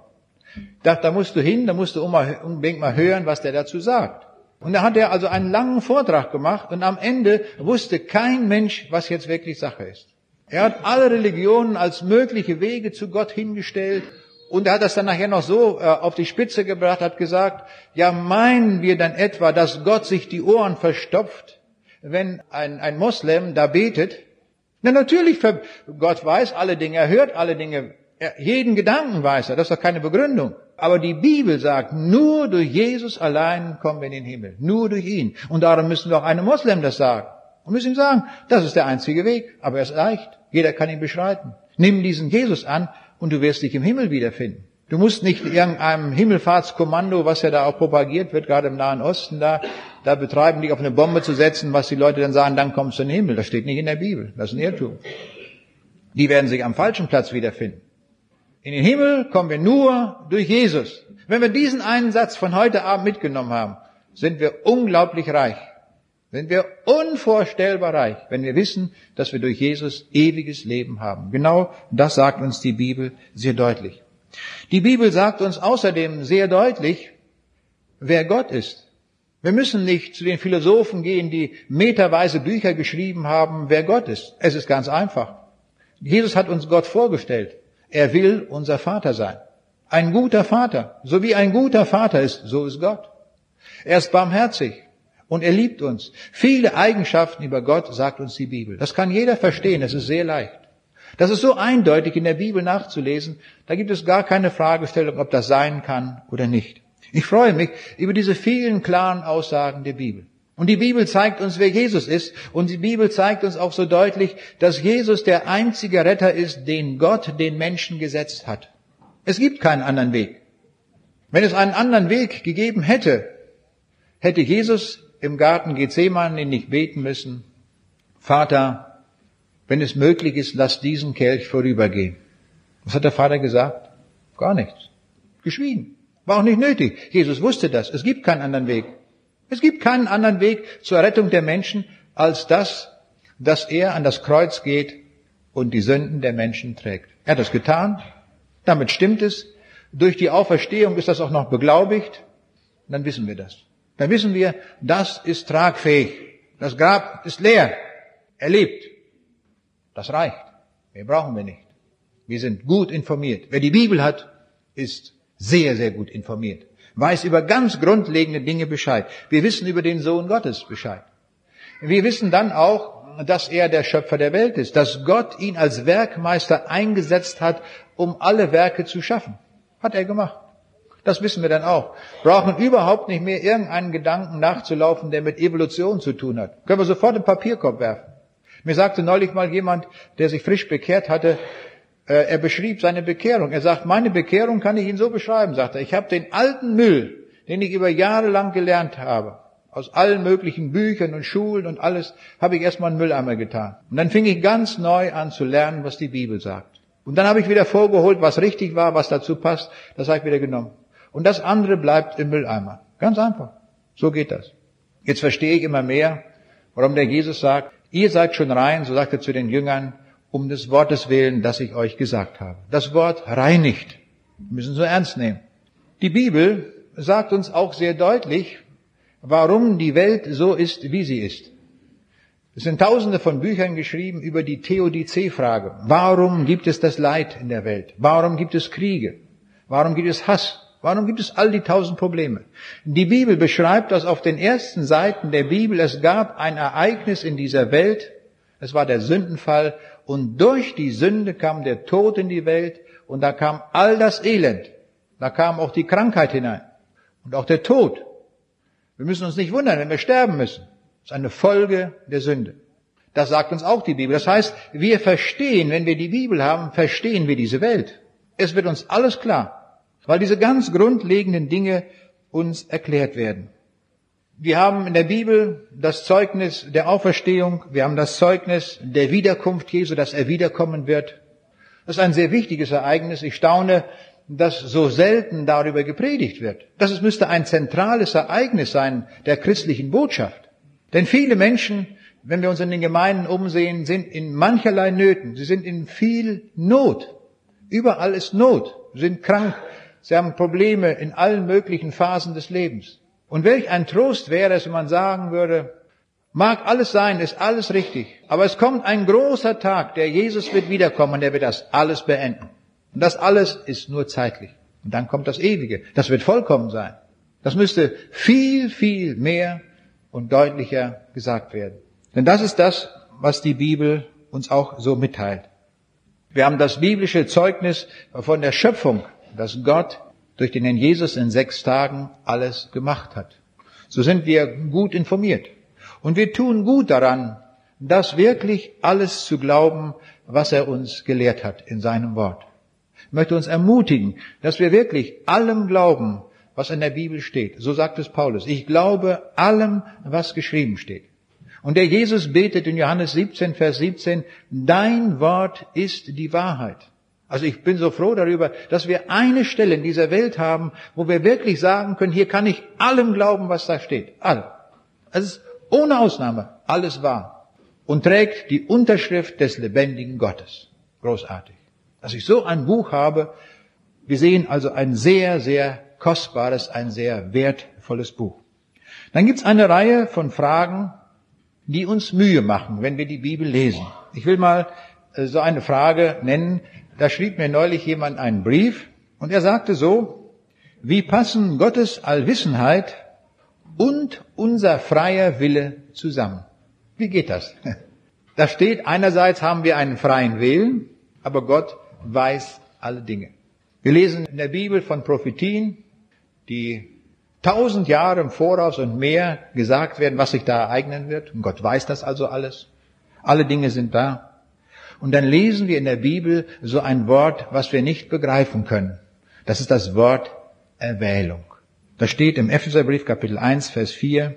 Ich dachte, da musst du hin, da musst du unbedingt mal hören, was der dazu sagt. Und da hat er also einen langen Vortrag gemacht und am Ende wusste kein Mensch, was jetzt wirklich Sache ist. Er hat alle Religionen als mögliche Wege zu Gott hingestellt und er hat das dann nachher noch so äh, auf die Spitze gebracht, hat gesagt, ja meinen wir dann etwa, dass Gott sich die Ohren verstopft, wenn ein, ein Moslem da betet? Na natürlich, Gott weiß alle Dinge, er hört alle Dinge, jeden Gedanken weiß er, das ist doch keine Begründung. Aber die Bibel sagt, nur durch Jesus allein kommen wir in den Himmel, nur durch ihn. Und darum müssen wir auch einem Moslem das sagen. Und müssen ihm sagen, das ist der einzige Weg, aber er ist leicht. Jeder kann ihn beschreiten. Nimm diesen Jesus an und du wirst dich im Himmel wiederfinden. Du musst nicht irgendeinem Himmelfahrtskommando, was ja da auch propagiert wird, gerade im Nahen Osten da, da betreiben, dich auf eine Bombe zu setzen, was die Leute dann sagen, dann kommst du in den Himmel. Das steht nicht in der Bibel. Das ist ein Irrtum. Die werden sich am falschen Platz wiederfinden. In den Himmel kommen wir nur durch Jesus. Wenn wir diesen einen Satz von heute Abend mitgenommen haben, sind wir unglaublich reich. Sind wir unvorstellbar reich, wenn wir wissen, dass wir durch Jesus ewiges Leben haben. Genau das sagt uns die Bibel sehr deutlich. Die Bibel sagt uns außerdem sehr deutlich, wer Gott ist. Wir müssen nicht zu den Philosophen gehen, die meterweise Bücher geschrieben haben, wer Gott ist. Es ist ganz einfach. Jesus hat uns Gott vorgestellt. Er will unser Vater sein. Ein guter Vater. So wie ein guter Vater ist, so ist Gott. Er ist barmherzig und er liebt uns. Viele Eigenschaften über Gott sagt uns die Bibel. Das kann jeder verstehen, das ist sehr leicht. Das ist so eindeutig in der Bibel nachzulesen, da gibt es gar keine Fragestellung, ob das sein kann oder nicht. Ich freue mich über diese vielen klaren Aussagen der Bibel. Und die Bibel zeigt uns, wer Jesus ist. Und die Bibel zeigt uns auch so deutlich, dass Jesus der einzige Retter ist, den Gott den Menschen gesetzt hat. Es gibt keinen anderen Weg. Wenn es einen anderen Weg gegeben hätte, hätte Jesus im Garten Gethsemane nicht beten müssen, Vater, wenn es möglich ist, lass diesen Kelch vorübergehen. Was hat der Vater gesagt? Gar nichts. Geschwiegen. War auch nicht nötig. Jesus wusste das. Es gibt keinen anderen Weg. Es gibt keinen anderen Weg zur Rettung der Menschen als das, dass er an das Kreuz geht und die Sünden der Menschen trägt. Er hat das getan. Damit stimmt es. Durch die Auferstehung ist das auch noch beglaubigt. dann wissen wir das. Dann wissen wir, das ist tragfähig. Das Grab ist leer. Er lebt. Das reicht. Mehr brauchen wir nicht. Wir sind gut informiert. Wer die Bibel hat, ist sehr, sehr gut informiert. Weiß über ganz grundlegende Dinge Bescheid. Wir wissen über den Sohn Gottes Bescheid. Wir wissen dann auch, dass er der Schöpfer der Welt ist, dass Gott ihn als Werkmeister eingesetzt hat, um alle Werke zu schaffen. Hat er gemacht. Das wissen wir dann auch. Brauchen überhaupt nicht mehr irgendeinen Gedanken nachzulaufen, der mit Evolution zu tun hat. Können wir sofort im Papierkorb werfen. Mir sagte neulich mal jemand, der sich frisch bekehrt hatte, äh, er beschrieb seine Bekehrung. Er sagt, meine Bekehrung kann ich Ihnen so beschreiben, sagt er. Ich habe den alten Müll, den ich über Jahre lang gelernt habe, aus allen möglichen Büchern und Schulen und alles, habe ich erstmal einen Mülleimer getan. Und dann fing ich ganz neu an zu lernen, was die Bibel sagt. Und dann habe ich wieder vorgeholt, was richtig war, was dazu passt. Das habe ich wieder genommen und das andere bleibt im Mülleimer. Ganz einfach. So geht das. Jetzt verstehe ich immer mehr, warum der Jesus sagt, ihr seid schon rein, so sagt er zu den Jüngern, um des Wortes willen, das ich euch gesagt habe. Das Wort reinigt. Wir müssen so ernst nehmen. Die Bibel sagt uns auch sehr deutlich, warum die Welt so ist, wie sie ist. Es sind tausende von Büchern geschrieben über die Theodizee-Frage. Warum gibt es das Leid in der Welt? Warum gibt es Kriege? Warum gibt es Hass? Warum gibt es all die tausend Probleme? Die Bibel beschreibt das auf den ersten Seiten der Bibel. Es gab ein Ereignis in dieser Welt. Es war der Sündenfall. Und durch die Sünde kam der Tod in die Welt. Und da kam all das Elend. Da kam auch die Krankheit hinein. Und auch der Tod. Wir müssen uns nicht wundern, wenn wir sterben müssen. Das ist eine Folge der Sünde. Das sagt uns auch die Bibel. Das heißt, wir verstehen, wenn wir die Bibel haben, verstehen wir diese Welt. Es wird uns alles klar weil diese ganz grundlegenden Dinge uns erklärt werden. Wir haben in der Bibel das Zeugnis der Auferstehung, wir haben das Zeugnis der Wiederkunft Jesu, dass er wiederkommen wird. Das ist ein sehr wichtiges Ereignis. Ich staune, dass so selten darüber gepredigt wird. Das müsste ein zentrales Ereignis sein der christlichen Botschaft. Denn viele Menschen, wenn wir uns in den Gemeinden umsehen, sind in mancherlei Nöten. Sie sind in viel Not. Überall ist Not, sind krank, Sie haben Probleme in allen möglichen Phasen des Lebens. Und welch ein Trost wäre es, wenn man sagen würde, mag alles sein, ist alles richtig, aber es kommt ein großer Tag, der Jesus wird wiederkommen, der wird das alles beenden. Und das alles ist nur zeitlich. Und dann kommt das Ewige. Das wird vollkommen sein. Das müsste viel, viel mehr und deutlicher gesagt werden. Denn das ist das, was die Bibel uns auch so mitteilt. Wir haben das biblische Zeugnis von der Schöpfung dass Gott durch den Herrn Jesus in sechs Tagen alles gemacht hat. So sind wir gut informiert. Und wir tun gut daran, das wirklich alles zu glauben, was er uns gelehrt hat in seinem Wort. Ich möchte uns ermutigen, dass wir wirklich allem glauben, was in der Bibel steht. So sagt es Paulus. Ich glaube allem, was geschrieben steht. Und der Jesus betet in Johannes 17, Vers 17, dein Wort ist die Wahrheit. Also ich bin so froh darüber, dass wir eine Stelle in dieser Welt haben, wo wir wirklich sagen können, hier kann ich allem glauben, was da steht. Allem. Es ist Ohne Ausnahme, alles wahr. Und trägt die Unterschrift des lebendigen Gottes. Großartig. Dass ich so ein Buch habe, wir sehen also ein sehr, sehr kostbares, ein sehr wertvolles Buch. Dann gibt's eine Reihe von Fragen, die uns Mühe machen, wenn wir die Bibel lesen. Ich will mal äh, so eine Frage nennen. Da schrieb mir neulich jemand einen Brief und er sagte so, wie passen Gottes Allwissenheit und unser freier Wille zusammen? Wie geht das? Da steht, einerseits haben wir einen freien Willen, aber Gott weiß alle Dinge. Wir lesen in der Bibel von Prophetien, die tausend Jahre im Voraus und mehr gesagt werden, was sich da ereignen wird. Und Gott weiß das also alles. Alle Dinge sind da. Und dann lesen wir in der Bibel so ein Wort, was wir nicht begreifen können. Das ist das Wort Erwählung. Das steht im Epheserbrief Kapitel 1, Vers 4.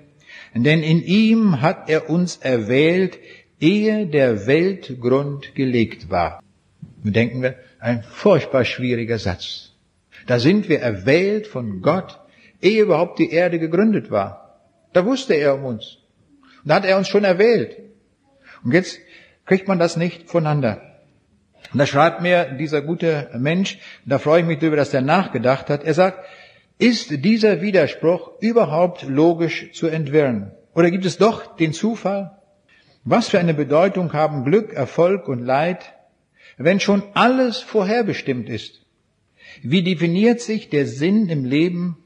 Denn in ihm hat er uns erwählt, ehe der Weltgrund gelegt war. Nun denken wir, ein furchtbar schwieriger Satz. Da sind wir erwählt von Gott, ehe überhaupt die Erde gegründet war. Da wusste er um uns. Und da hat er uns schon erwählt. Und jetzt kriegt man das nicht voneinander. Und da schreibt mir dieser gute Mensch, da freue ich mich darüber, dass er nachgedacht hat, er sagt, ist dieser Widerspruch überhaupt logisch zu entwirren? Oder gibt es doch den Zufall? Was für eine Bedeutung haben Glück, Erfolg und Leid, wenn schon alles vorherbestimmt ist? Wie definiert sich der Sinn im Leben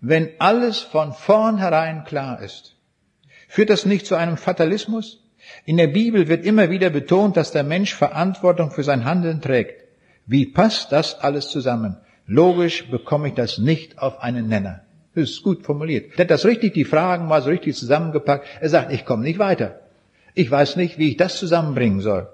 wenn alles von vornherein klar ist? Führt das nicht zu einem Fatalismus? In der Bibel wird immer wieder betont, dass der Mensch Verantwortung für sein Handeln trägt. Wie passt das alles zusammen? Logisch bekomme ich das nicht auf einen Nenner. Das ist gut formuliert. Er hat das richtig, die Fragen mal so richtig zusammengepackt. Er sagt, ich komme nicht weiter. Ich weiß nicht, wie ich das zusammenbringen soll.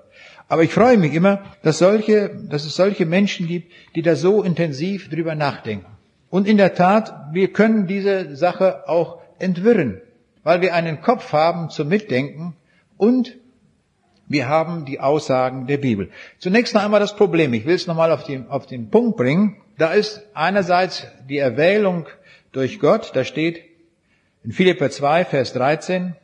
Aber ich freue mich immer, dass solche, dass es solche Menschen gibt, die da so intensiv drüber nachdenken. Und in der Tat, wir können diese Sache auch entwirren, weil wir einen Kopf haben zum Mitdenken und wir haben die Aussagen der Bibel. Zunächst noch einmal das Problem. Ich will es nochmal auf den, auf den Punkt bringen. Da ist einerseits die Erwählung durch Gott. Da steht in Philipper 2, Vers 13,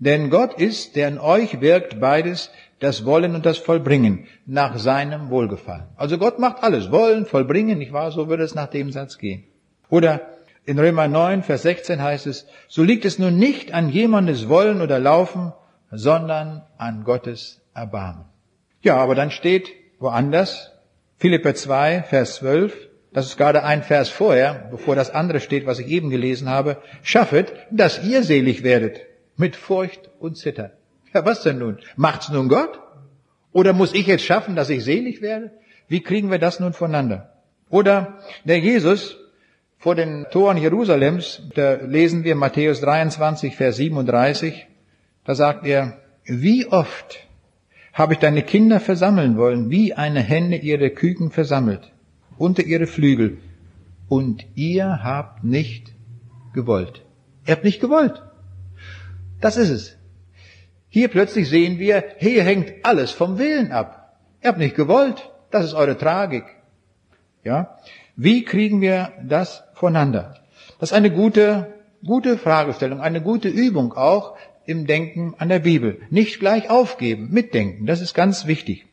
denn Gott ist, der in euch wirkt beides, das Wollen und das Vollbringen nach seinem Wohlgefallen. Also Gott macht alles. Wollen, Vollbringen, nicht wahr? So würde es nach dem Satz gehen. Oder in Römer 9, Vers 16 heißt es, so liegt es nun nicht an jemandes Wollen oder Laufen, sondern an Gottes Erbarmen. Ja, aber dann steht woanders, Philipper 2, Vers 12, das ist gerade ein Vers vorher, bevor das andere steht, was ich eben gelesen habe, schaffet, dass ihr selig werdet, mit Furcht und Zittern. Ja, was denn nun? Macht's nun Gott? Oder muss ich jetzt schaffen, dass ich selig werde? Wie kriegen wir das nun voneinander? Oder der Jesus, vor den Toren Jerusalems, da lesen wir Matthäus 23, Vers 37, da sagt er, wie oft habe ich deine Kinder versammeln wollen, wie eine Henne ihre Küken versammelt, unter ihre Flügel, und ihr habt nicht gewollt. Ihr habt nicht gewollt. Das ist es. Hier plötzlich sehen wir, hier hängt alles vom Willen ab. Ihr habt nicht gewollt. Das ist eure Tragik. Ja? Wie kriegen wir das voneinander? Das ist eine gute, gute Fragestellung, eine gute Übung auch im Denken an der Bibel. Nicht gleich aufgeben, mitdenken, das ist ganz wichtig.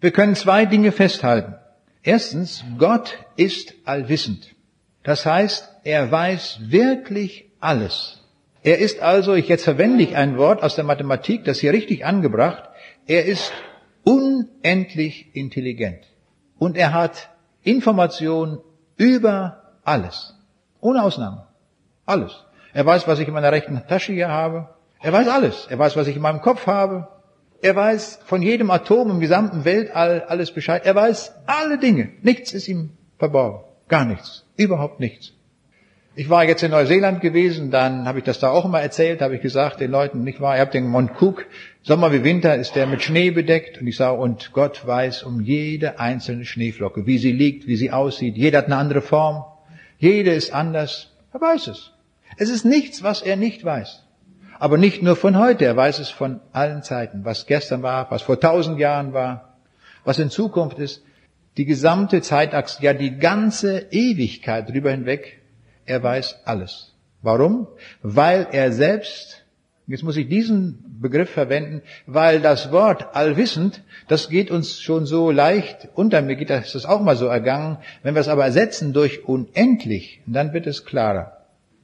Wir können zwei Dinge festhalten. Erstens, Gott ist allwissend. Das heißt, er weiß wirklich alles. Er ist also, ich jetzt verwende ich ein Wort aus der Mathematik, das hier richtig angebracht, er ist unendlich intelligent. Und er hat Information über alles. Ohne Ausnahme. Alles. Er weiß, was ich in meiner rechten Tasche hier habe. Er weiß alles. Er weiß, was ich in meinem Kopf habe. Er weiß von jedem Atom im gesamten Weltall alles Bescheid. Er weiß alle Dinge. Nichts ist ihm verborgen. Gar nichts. Überhaupt nichts. Ich war jetzt in Neuseeland gewesen, dann habe ich das da auch immer erzählt, habe ich gesagt den Leuten, nicht wahr, ihr habt den Mont Cook, Sommer wie Winter ist der mit Schnee bedeckt und ich sage, und Gott weiß um jede einzelne Schneeflocke, wie sie liegt, wie sie aussieht. Jeder hat eine andere Form, jede ist anders. Er weiß es. Es ist nichts, was er nicht weiß. Aber nicht nur von heute, er weiß es von allen Zeiten, was gestern war, was vor tausend Jahren war, was in Zukunft ist. Die gesamte Zeitachse, ja die ganze Ewigkeit drüber hinweg er weiß alles. Warum? Weil er selbst Jetzt muss ich diesen Begriff verwenden, weil das Wort allwissend, das geht uns schon so leicht unter. Mir geht das auch mal so ergangen. Wenn wir es aber ersetzen durch unendlich, dann wird es klarer.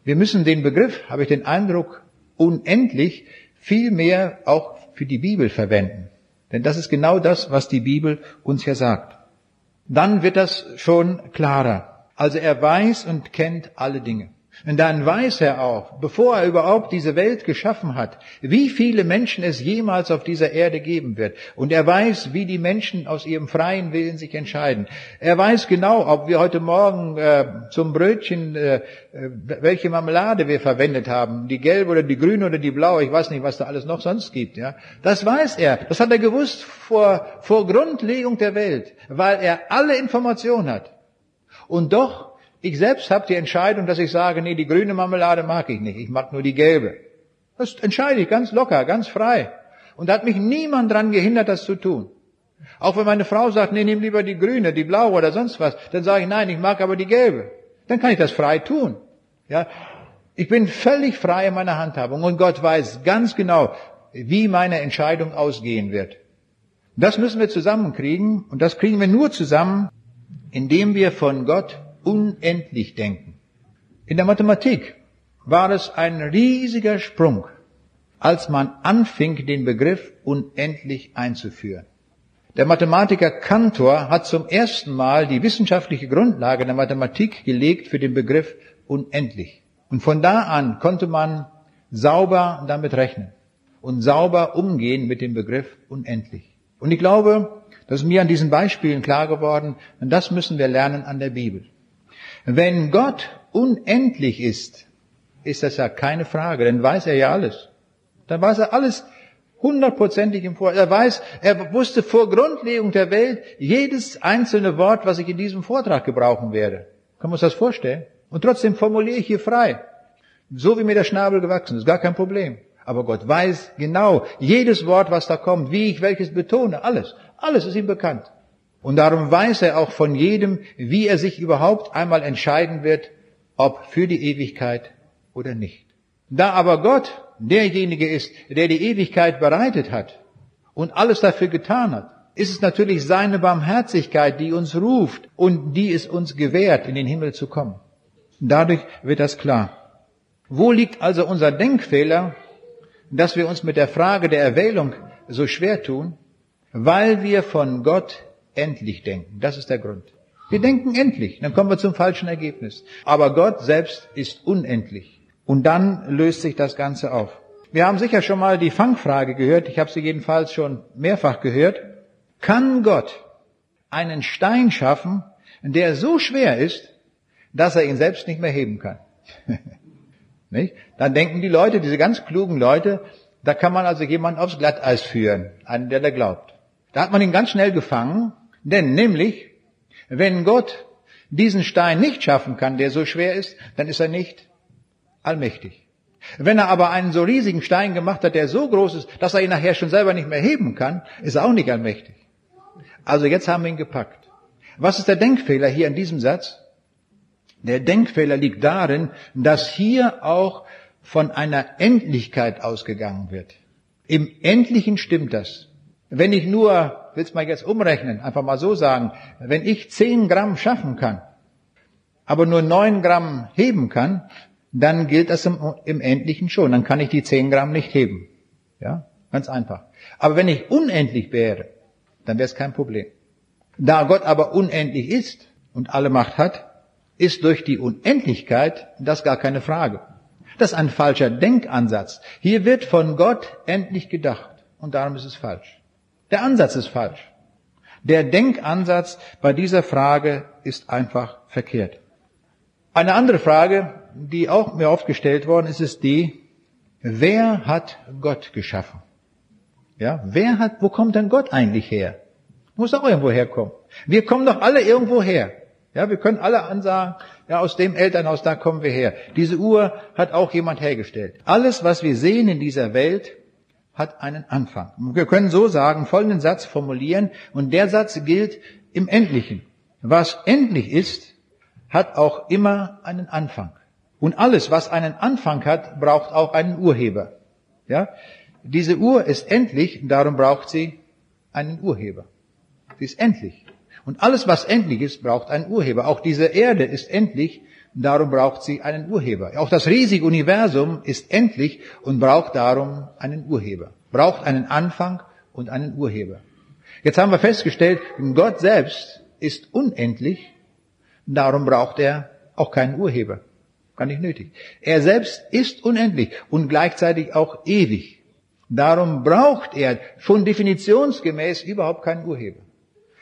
Wir müssen den Begriff, habe ich den Eindruck, unendlich viel mehr auch für die Bibel verwenden. Denn das ist genau das, was die Bibel uns ja sagt. Dann wird das schon klarer. Also er weiß und kennt alle Dinge. Und dann weiß er auch, bevor er überhaupt diese Welt geschaffen hat, wie viele Menschen es jemals auf dieser Erde geben wird. Und er weiß, wie die Menschen aus ihrem freien Willen sich entscheiden. Er weiß genau, ob wir heute Morgen äh, zum Brötchen, äh, welche Marmelade wir verwendet haben, die gelbe oder die grüne oder die blaue, ich weiß nicht, was da alles noch sonst gibt. Ja, Das weiß er. Das hat er gewusst vor, vor Grundlegung der Welt, weil er alle Informationen hat. Und doch ich selbst habe die Entscheidung, dass ich sage, nee, die grüne Marmelade mag ich nicht, ich mag nur die gelbe. Das entscheide ich ganz locker, ganz frei. Und da hat mich niemand dran gehindert, das zu tun. Auch wenn meine Frau sagt, nee, nimm lieber die grüne, die blaue oder sonst was, dann sage ich, nein, ich mag aber die gelbe. Dann kann ich das frei tun. Ja, ich bin völlig frei in meiner Handhabung und Gott weiß ganz genau, wie meine Entscheidung ausgehen wird. Das müssen wir zusammenkriegen und das kriegen wir nur zusammen, indem wir von Gott unendlich denken. In der Mathematik war es ein riesiger Sprung, als man anfing, den Begriff unendlich einzuführen. Der Mathematiker Cantor hat zum ersten Mal die wissenschaftliche Grundlage der Mathematik gelegt für den Begriff unendlich. Und von da an konnte man sauber damit rechnen und sauber umgehen mit dem Begriff unendlich. Und ich glaube, das ist mir an diesen Beispielen klar geworden, und das müssen wir lernen an der Bibel. Wenn Gott unendlich ist, ist das ja keine Frage, dann weiß er ja alles. Dann weiß er alles hundertprozentig im Vor. Er weiß, er wusste vor Grundlegung der Welt jedes einzelne Wort, was ich in diesem Vortrag gebrauchen werde. Kann man uns das vorstellen? Und trotzdem formuliere ich hier frei. So wie mir der Schnabel gewachsen ist, gar kein Problem. Aber Gott weiß genau jedes Wort, was da kommt, wie ich welches betone, alles. Alles ist ihm bekannt. Und darum weiß er auch von jedem, wie er sich überhaupt einmal entscheiden wird, ob für die Ewigkeit oder nicht. Da aber Gott derjenige ist, der die Ewigkeit bereitet hat und alles dafür getan hat, ist es natürlich seine Barmherzigkeit, die uns ruft und die es uns gewährt, in den Himmel zu kommen. Dadurch wird das klar. Wo liegt also unser Denkfehler, dass wir uns mit der Frage der Erwählung so schwer tun? Weil wir von Gott endlich denken. Das ist der Grund. Wir denken endlich, dann kommen wir zum falschen Ergebnis. Aber Gott selbst ist unendlich. Und dann löst sich das Ganze auf. Wir haben sicher schon mal die Fangfrage gehört, ich habe sie jedenfalls schon mehrfach gehört. Kann Gott einen Stein schaffen, der so schwer ist, dass er ihn selbst nicht mehr heben kann? nicht? Dann denken die Leute, diese ganz klugen Leute, da kann man also jemanden aufs Glatteis führen, einen, der da glaubt. Da hat man ihn ganz schnell gefangen denn nämlich, wenn Gott diesen Stein nicht schaffen kann, der so schwer ist, dann ist er nicht allmächtig. Wenn er aber einen so riesigen Stein gemacht hat, der so groß ist, dass er ihn nachher schon selber nicht mehr heben kann, ist er auch nicht allmächtig. Also jetzt haben wir ihn gepackt. Was ist der Denkfehler hier in diesem Satz? Der Denkfehler liegt darin, dass hier auch von einer Endlichkeit ausgegangen wird. Im Endlichen stimmt das. Wenn ich nur will's mal jetzt umrechnen, einfach mal so sagen, wenn ich zehn Gramm schaffen kann, aber nur neun Gramm heben kann, dann gilt das im, im Endlichen schon. Dann kann ich die zehn Gramm nicht heben. Ja, ganz einfach. Aber wenn ich unendlich wäre, dann wäre es kein Problem. Da Gott aber unendlich ist und alle Macht hat, ist durch die Unendlichkeit das gar keine Frage. Das ist ein falscher Denkansatz. Hier wird von Gott endlich gedacht und darum ist es falsch. Der Ansatz ist falsch. Der Denkansatz bei dieser Frage ist einfach verkehrt. Eine andere Frage, die auch mir oft gestellt worden ist, ist die, wer hat Gott geschaffen? Ja, wer hat, wo kommt denn Gott eigentlich her? Muss auch irgendwo herkommen. Wir kommen doch alle irgendwo her. Ja, wir können alle ansagen, ja, aus dem Elternhaus, da kommen wir her. Diese Uhr hat auch jemand hergestellt. Alles, was wir sehen in dieser Welt, hat einen Anfang. Wir können so sagen, folgenden Satz formulieren, und der Satz gilt im Endlichen. Was endlich ist, hat auch immer einen Anfang. Und alles, was einen Anfang hat, braucht auch einen Urheber. Ja? Diese Uhr ist endlich, darum braucht sie einen Urheber. Sie ist endlich. Und alles, was endlich ist, braucht einen Urheber. Auch diese Erde ist endlich, darum braucht sie einen Urheber. Auch das riesige Universum ist endlich und braucht darum einen Urheber. Braucht einen Anfang und einen Urheber. Jetzt haben wir festgestellt, Gott selbst ist unendlich, darum braucht er auch keinen Urheber. Gar nicht nötig. Er selbst ist unendlich und gleichzeitig auch ewig. Darum braucht er schon definitionsgemäß überhaupt keinen Urheber.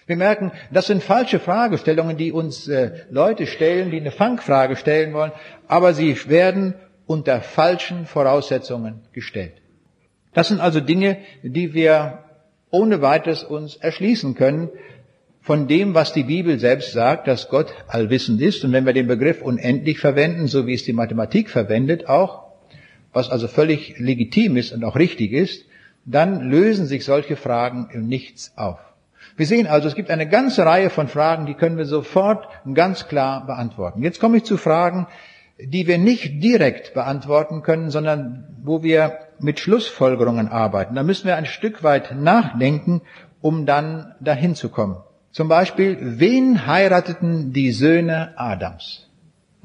Wir merken, das sind falsche Fragestellungen, die uns äh, Leute stellen, die eine Fangfrage stellen wollen, aber sie werden unter falschen Voraussetzungen gestellt. Das sind also Dinge, die wir ohne weiteres uns erschließen können von dem, was die Bibel selbst sagt, dass Gott allwissend ist. Und wenn wir den Begriff unendlich verwenden, so wie es die Mathematik verwendet auch, was also völlig legitim ist und auch richtig ist, dann lösen sich solche Fragen im Nichts auf. Wir sehen also, es gibt eine ganze Reihe von Fragen, die können wir sofort ganz klar beantworten. Jetzt komme ich zu Fragen, die wir nicht direkt beantworten können, sondern wo wir mit Schlussfolgerungen arbeiten. Da müssen wir ein Stück weit nachdenken, um dann dahin zu kommen. Zum Beispiel, wen heirateten die Söhne Adams?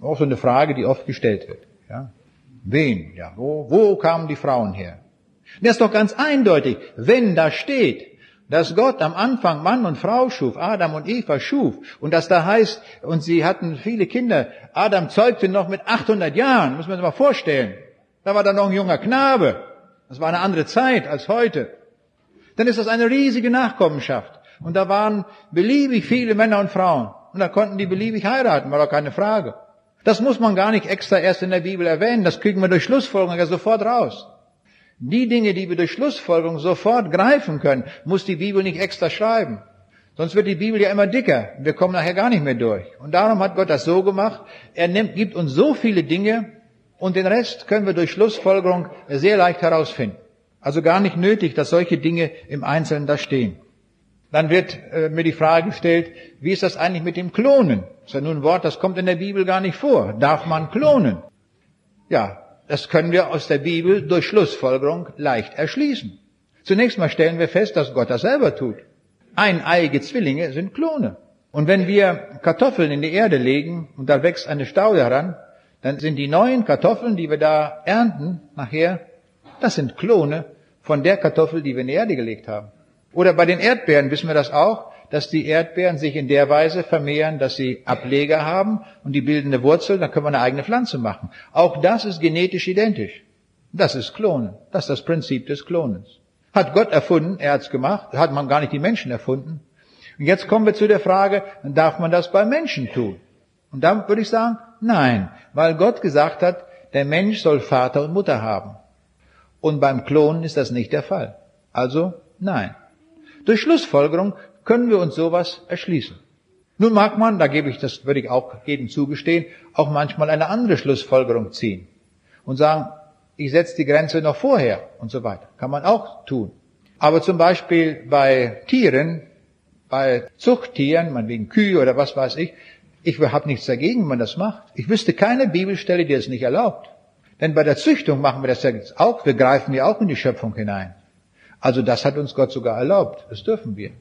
Auch so eine Frage, die oft gestellt wird. Ja? Wen? Ja, wo, wo kamen die Frauen her? Das ist doch ganz eindeutig, wenn da steht, dass Gott am Anfang Mann und Frau schuf, Adam und Eva schuf, und dass da heißt, und sie hatten viele Kinder, Adam zeugte noch mit 800 Jahren, muss man sich mal vorstellen. Da war da noch ein junger Knabe. Das war eine andere Zeit als heute. Dann ist das eine riesige Nachkommenschaft. Und da waren beliebig viele Männer und Frauen. Und da konnten die beliebig heiraten, war doch keine Frage. Das muss man gar nicht extra erst in der Bibel erwähnen, das kriegen wir durch Schlussfolgerung ja sofort raus. Die Dinge, die wir durch Schlussfolgerung sofort greifen können, muss die Bibel nicht extra schreiben. Sonst wird die Bibel ja immer dicker. Wir kommen nachher gar nicht mehr durch. Und darum hat Gott das so gemacht. Er nimmt, gibt uns so viele Dinge und den Rest können wir durch Schlussfolgerung sehr leicht herausfinden. Also gar nicht nötig, dass solche Dinge im Einzelnen da stehen. Dann wird äh, mir die Frage gestellt, wie ist das eigentlich mit dem Klonen? Das ist ja nun ein Wort, das kommt in der Bibel gar nicht vor. Darf man klonen? Ja, das können wir aus der Bibel durch Schlussfolgerung leicht erschließen. Zunächst mal stellen wir fest, dass Gott das selber tut. Eineige Zwillinge sind Klone. Und wenn wir Kartoffeln in die Erde legen und da wächst eine Staude heran, dann sind die neuen Kartoffeln, die wir da ernten, nachher, das sind Klone von der Kartoffel, die wir in die Erde gelegt haben. Oder bei den Erdbeeren wissen wir das auch dass die Erdbeeren sich in der Weise vermehren, dass sie Ableger haben und die bilden eine Wurzel, dann können wir eine eigene Pflanze machen. Auch das ist genetisch identisch. Das ist Klonen. Das ist das Prinzip des Klonens. Hat Gott erfunden, er hat's gemacht, hat man gar nicht die Menschen erfunden. Und jetzt kommen wir zu der Frage, darf man das bei Menschen tun? Und da würde ich sagen, nein, weil Gott gesagt hat, der Mensch soll Vater und Mutter haben. Und beim Klonen ist das nicht der Fall. Also nein. Durch Schlussfolgerung können wir uns sowas erschließen. Nun mag man, da gebe ich, das würde ich auch jedem zugestehen, auch manchmal eine andere Schlussfolgerung ziehen und sagen, ich setze die Grenze noch vorher und so weiter. Kann man auch tun. Aber zum Beispiel bei Tieren, bei Zuchttieren, man wegen Kühe oder was weiß ich, ich habe nichts dagegen, wenn man das macht. Ich wüsste keine Bibelstelle, die es nicht erlaubt. Denn bei der Züchtung machen wir das ja auch, wir greifen ja auch in die Schöpfung hinein. Also das hat uns Gott sogar erlaubt, das dürfen wir.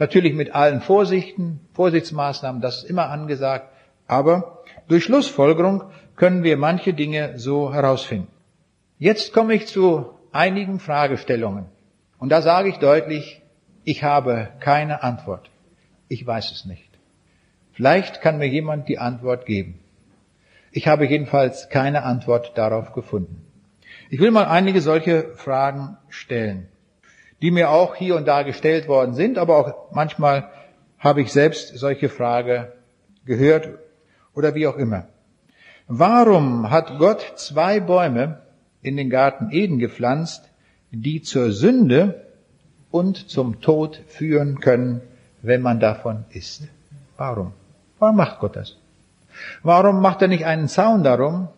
Natürlich mit allen Vorsichten, Vorsichtsmaßnahmen, das ist immer angesagt. Aber durch Schlussfolgerung können wir manche Dinge so herausfinden. Jetzt komme ich zu einigen Fragestellungen. Und da sage ich deutlich, ich habe keine Antwort. Ich weiß es nicht. Vielleicht kann mir jemand die Antwort geben. Ich habe jedenfalls keine Antwort darauf gefunden. Ich will mal einige solche Fragen stellen die mir auch hier und da gestellt worden sind, aber auch manchmal habe ich selbst solche Frage gehört oder wie auch immer. Warum hat Gott zwei Bäume in den Garten Eden gepflanzt, die zur Sünde und zum Tod führen können, wenn man davon isst? Warum? Warum macht Gott das? Warum macht er nicht einen Zaun darum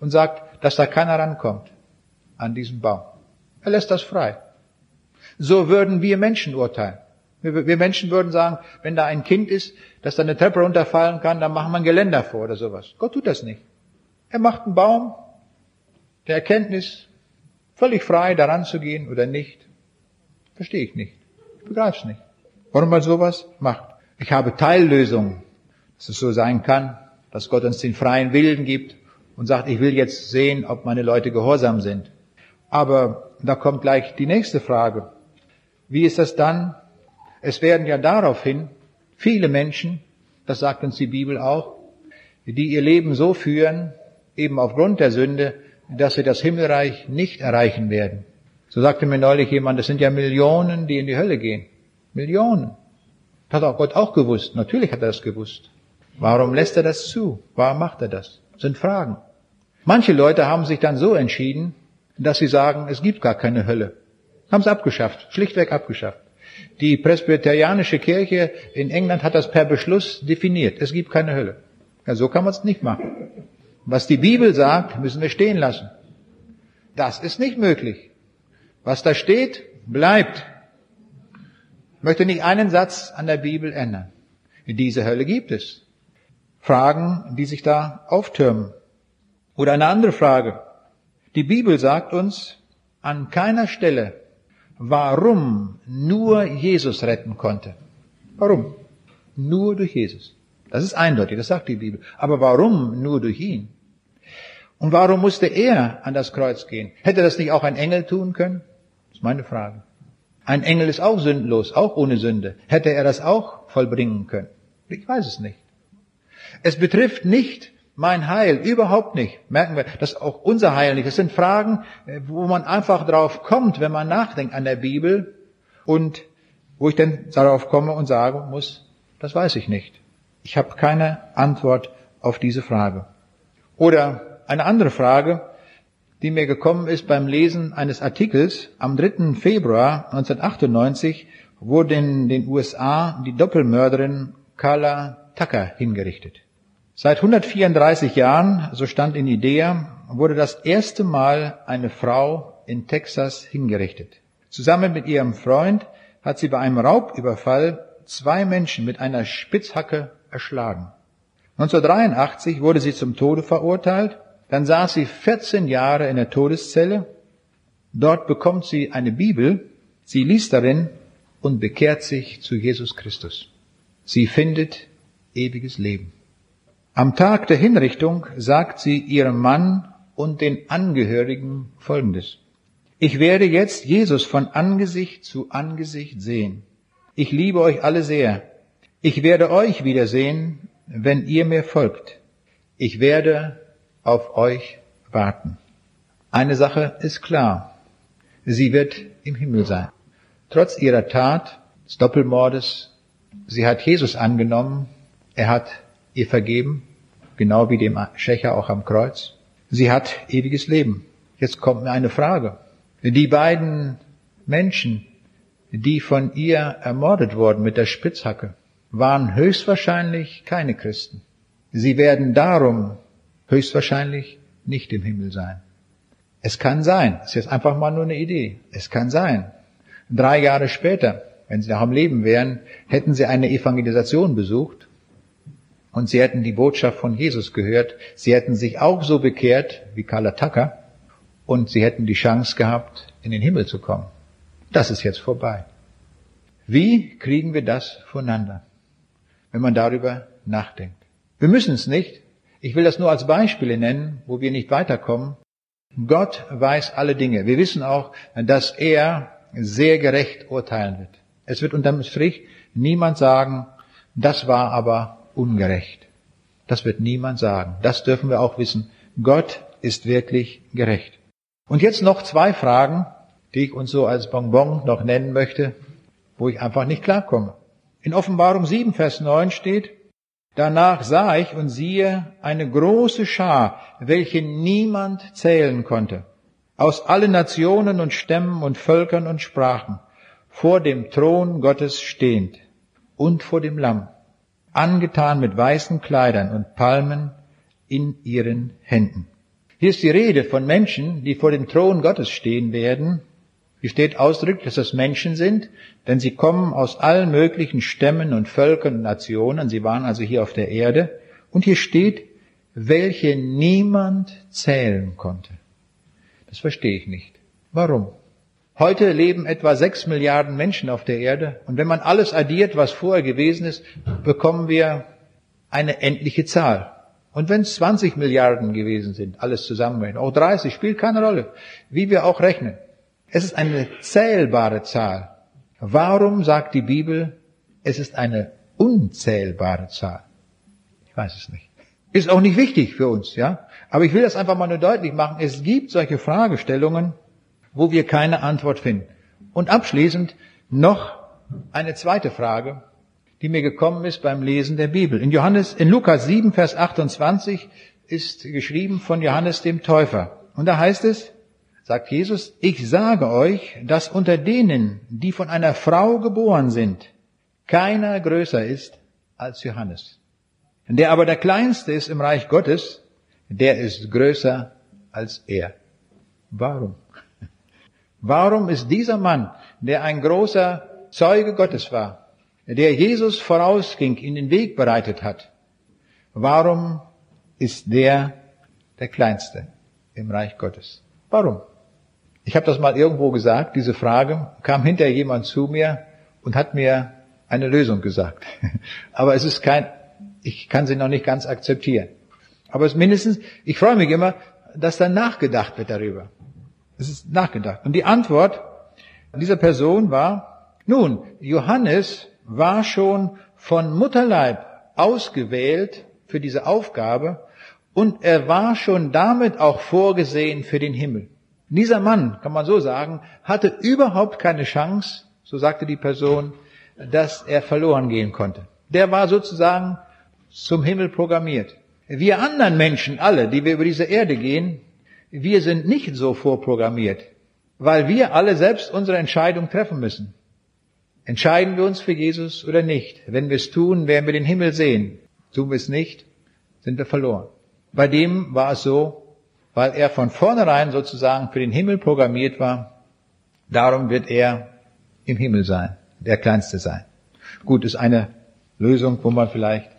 und sagt, dass da keiner rankommt an diesen Baum? Er lässt das frei. So würden wir Menschen urteilen. Wir Menschen würden sagen, wenn da ein Kind ist, das da eine Treppe runterfallen kann, dann machen wir ein Geländer vor oder sowas. Gott tut das nicht. Er macht einen Baum der Erkenntnis, völlig frei, daran zu gehen oder nicht. Verstehe ich nicht. Ich begreife es nicht. Warum man sowas macht. Ich habe Teillösungen, dass es so sein kann, dass Gott uns den freien Willen gibt und sagt, ich will jetzt sehen, ob meine Leute gehorsam sind. Aber da kommt gleich die nächste Frage. Wie ist das dann? Es werden ja daraufhin viele Menschen, das sagt uns die Bibel auch, die ihr Leben so führen, eben aufgrund der Sünde, dass sie das Himmelreich nicht erreichen werden. So sagte mir neulich jemand, es sind ja Millionen, die in die Hölle gehen. Millionen. Das hat auch Gott auch gewusst. Natürlich hat er das gewusst. Warum lässt er das zu? Warum macht er das? das sind Fragen. Manche Leute haben sich dann so entschieden, dass sie sagen, es gibt gar keine Hölle. Haben es abgeschafft, schlichtweg abgeschafft. Die presbyterianische Kirche in England hat das per Beschluss definiert. Es gibt keine Hölle. Ja, so kann man es nicht machen. Was die Bibel sagt, müssen wir stehen lassen. Das ist nicht möglich. Was da steht, bleibt. Ich möchte nicht einen Satz an der Bibel ändern. Diese Hölle gibt es. Fragen, die sich da auftürmen. Oder eine andere Frage. Die Bibel sagt uns an keiner Stelle, warum nur Jesus retten konnte. Warum? Nur durch Jesus. Das ist eindeutig, das sagt die Bibel. Aber warum nur durch ihn? Und warum musste er an das Kreuz gehen? Hätte das nicht auch ein Engel tun können? Das ist meine Frage. Ein Engel ist auch sündlos, auch ohne Sünde. Hätte er das auch vollbringen können? Ich weiß es nicht. Es betrifft nicht mein Heil, überhaupt nicht. Merken wir, das ist auch unser Heil nicht. Das sind Fragen, äh, wo man einfach drauf kommt, wenn man nachdenkt an der Bibel und wo ich dann darauf komme und sagen muss, das weiß ich nicht. Ich habe keine Antwort auf diese Frage. Oder eine andere Frage, die mir gekommen ist beim Lesen eines Artikels am 3. Februar 1998 wurde in den USA die Doppelmörderin Carla Tucker hingerichtet. Seit 134 Jahren, so stand in Idea, wurde das erste Mal eine Frau in Texas hingerichtet. Zusammen mit ihrem Freund hat sie bei einem Raubüberfall zwei Menschen mit einer Spitzhacke erschlagen. 1983 wurde sie zum Tode verurteilt, dann saß sie 14 Jahre in der Todeszelle, dort bekommt sie eine Bibel, sie liest darin und bekehrt sich zu Jesus Christus. Sie findet ewiges Leben. Am Tag der Hinrichtung sagt sie ihrem Mann und den Angehörigen Folgendes. Ich werde jetzt Jesus von Angesicht zu Angesicht sehen. Ich liebe euch alle sehr. Ich werde euch wiedersehen, wenn ihr mir folgt. Ich werde auf euch warten. Eine Sache ist klar. Sie wird im Himmel sein. Trotz ihrer Tat, des Doppelmordes, sie hat Jesus angenommen. Er hat ihr vergeben, genau wie dem Schächer auch am Kreuz. Sie hat ewiges Leben. Jetzt kommt mir eine Frage. Die beiden Menschen, die von ihr ermordet wurden mit der Spitzhacke, waren höchstwahrscheinlich keine Christen. Sie werden darum höchstwahrscheinlich nicht im Himmel sein. Es kann sein, das ist jetzt einfach mal nur eine Idee, es kann sein. Drei Jahre später, wenn sie noch am Leben wären, hätten sie eine Evangelisation besucht und sie hätten die Botschaft von Jesus gehört. Sie hätten sich auch so bekehrt wie Kalataka und sie hätten die Chance gehabt, in den Himmel zu kommen. Das ist jetzt vorbei. Wie kriegen wir das voneinander, wenn man darüber nachdenkt? Wir müssen es nicht. Ich will das nur als Beispiele nennen, wo wir nicht weiterkommen. Gott weiß alle Dinge. Wir wissen auch, dass er sehr gerecht urteilen wird. Es wird unterm Strich niemand sagen, das war aber ungerecht. Das wird niemand sagen. Das dürfen wir auch wissen. Gott ist wirklich gerecht. Und jetzt noch zwei Fragen, die ich uns so als Bonbon noch nennen möchte, wo ich einfach nicht klarkomme. In Offenbarung 7, Vers 9 steht, Danach sah ich und siehe eine große Schar, welche niemand zählen konnte, aus allen Nationen und Stämmen und Völkern und Sprachen, vor dem Thron Gottes stehend und vor dem Lamm angetan mit weißen Kleidern und Palmen in ihren Händen. Hier ist die Rede von Menschen, die vor dem Thron Gottes stehen werden. Hier steht ausdrücklich, dass das Menschen sind, denn sie kommen aus allen möglichen Stämmen und Völkern und Nationen. Sie waren also hier auf der Erde. Und hier steht, welche niemand zählen konnte. Das verstehe ich nicht. Warum? Heute leben etwa sechs Milliarden Menschen auf der Erde und wenn man alles addiert, was vorher gewesen ist, bekommen wir eine endliche Zahl. Und wenn es 20 Milliarden gewesen sind, alles zusammen, auch 30, spielt keine Rolle, wie wir auch rechnen. Es ist eine zählbare Zahl. Warum sagt die Bibel, es ist eine unzählbare Zahl? Ich weiß es nicht. Ist auch nicht wichtig für uns, ja? Aber ich will das einfach mal nur deutlich machen. Es gibt solche Fragestellungen, wo wir keine Antwort finden. Und abschließend noch eine zweite Frage, die mir gekommen ist beim Lesen der Bibel. In Johannes, in Lukas 7, Vers 28 ist geschrieben von Johannes dem Täufer. Und da heißt es, sagt Jesus, ich sage euch, dass unter denen, die von einer Frau geboren sind, keiner größer ist als Johannes. Der aber der Kleinste ist im Reich Gottes, der ist größer als er. Warum? Warum ist dieser Mann, der ein großer Zeuge Gottes war, der Jesus vorausging, in den Weg bereitet hat, warum ist der der Kleinste im Reich Gottes? Warum? Ich habe das mal irgendwo gesagt, diese Frage, kam hinterher jemand zu mir und hat mir eine Lösung gesagt. Aber es ist kein, ich kann sie noch nicht ganz akzeptieren. Aber es mindestens, ich freue mich immer, dass dann nachgedacht wird darüber. Es ist nachgedacht. Und die Antwort dieser Person war, nun, Johannes war schon von Mutterleib ausgewählt für diese Aufgabe und er war schon damit auch vorgesehen für den Himmel. Dieser Mann, kann man so sagen, hatte überhaupt keine Chance, so sagte die Person, dass er verloren gehen konnte. Der war sozusagen zum Himmel programmiert. Wir anderen Menschen, alle, die wir über diese Erde gehen, wir sind nicht so vorprogrammiert, weil wir alle selbst unsere Entscheidung treffen müssen. Entscheiden wir uns für Jesus oder nicht? Wenn wir es tun, werden wir den Himmel sehen. Tun wir es nicht, sind wir verloren. Bei dem war es so, weil er von vornherein sozusagen für den Himmel programmiert war, darum wird er im Himmel sein, der Kleinste sein. Gut, ist eine Lösung, wo man vielleicht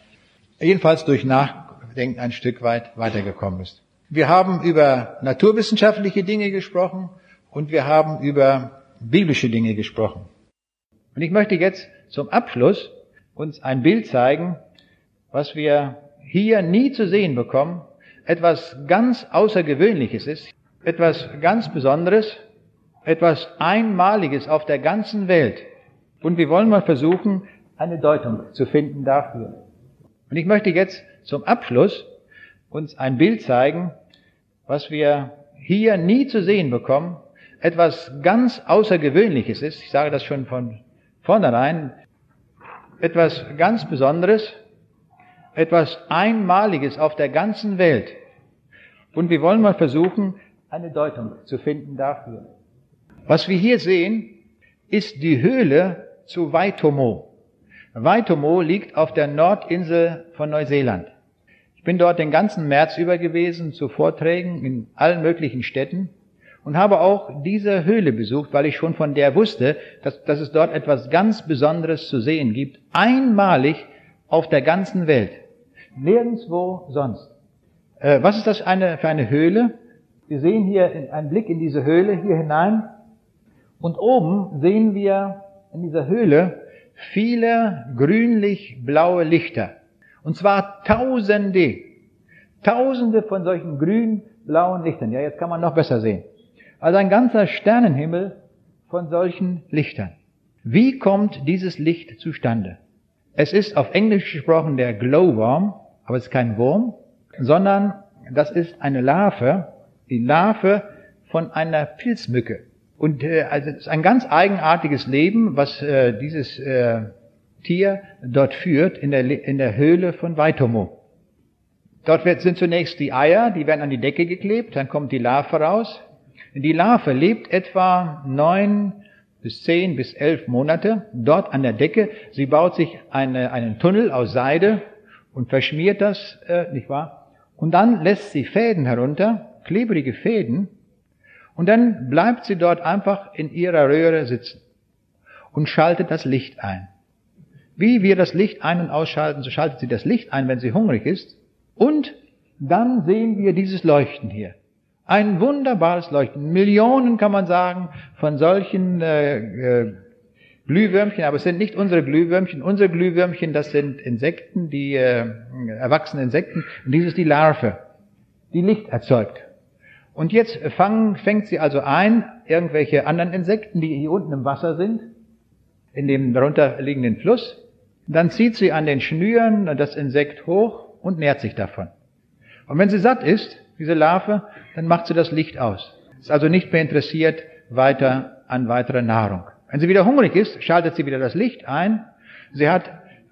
jedenfalls durch Nachdenken ein Stück weit weitergekommen ist. Wir haben über naturwissenschaftliche Dinge gesprochen und wir haben über biblische Dinge gesprochen. Und ich möchte jetzt zum Abschluss uns ein Bild zeigen, was wir hier nie zu sehen bekommen, etwas ganz Außergewöhnliches ist, etwas ganz Besonderes, etwas Einmaliges auf der ganzen Welt. Und wir wollen mal versuchen, eine Deutung zu finden dafür. Und ich möchte jetzt zum Abschluss uns ein Bild zeigen, was wir hier nie zu sehen bekommen, etwas ganz Außergewöhnliches ist, ich sage das schon von vornherein, etwas ganz Besonderes, etwas Einmaliges auf der ganzen Welt. Und wir wollen mal versuchen, eine Deutung zu finden dafür. Was wir hier sehen, ist die Höhle zu Waitomo. Waitomo liegt auf der Nordinsel von Neuseeland bin dort den ganzen März über gewesen zu Vorträgen in allen möglichen Städten und habe auch diese Höhle besucht, weil ich schon von der wusste, dass, dass es dort etwas ganz Besonderes zu sehen gibt, einmalig auf der ganzen Welt, nirgendwo sonst. Äh, was ist das eine, für eine Höhle? Wir sehen hier einen Blick in diese Höhle hier hinein und oben sehen wir in dieser Höhle viele grünlich-blaue Lichter. Und zwar Tausende. Tausende von solchen grün-blauen Lichtern. Ja, jetzt kann man noch besser sehen. Also ein ganzer Sternenhimmel von solchen Lichtern. Wie kommt dieses Licht zustande? Es ist auf Englisch gesprochen der Glowworm, aber es ist kein Wurm, sondern das ist eine Larve, die Larve von einer Pilzmücke. Und äh, also es ist ein ganz eigenartiges Leben, was äh, dieses äh, Tier dort führt, in der, in der Höhle von Waitomo. Dort sind zunächst die Eier, die werden an die Decke geklebt, dann kommt die Larve raus. Die Larve lebt etwa neun bis zehn bis elf Monate dort an der Decke. Sie baut sich eine, einen Tunnel aus Seide und verschmiert das, äh, nicht wahr? Und dann lässt sie Fäden herunter, klebrige Fäden, und dann bleibt sie dort einfach in ihrer Röhre sitzen und schaltet das Licht ein. Wie wir das Licht ein- und ausschalten, so schaltet sie das Licht ein, wenn sie hungrig ist. Und dann sehen wir dieses Leuchten hier. Ein wunderbares Leuchten. Millionen kann man sagen von solchen äh, äh, Glühwürmchen, aber es sind nicht unsere Glühwürmchen. Unsere Glühwürmchen, das sind Insekten, die äh, erwachsene Insekten. Und dies ist die Larve, die Licht erzeugt. Und jetzt fangen, fängt sie also ein, irgendwelche anderen Insekten, die hier unten im Wasser sind, in dem darunter liegenden Fluss. Dann zieht sie an den Schnüren das Insekt hoch und nährt sich davon. Und wenn sie satt ist, diese Larve, dann macht sie das Licht aus. Ist also nicht mehr interessiert weiter an weiterer Nahrung. Wenn sie wieder hungrig ist, schaltet sie wieder das Licht ein. Sie hat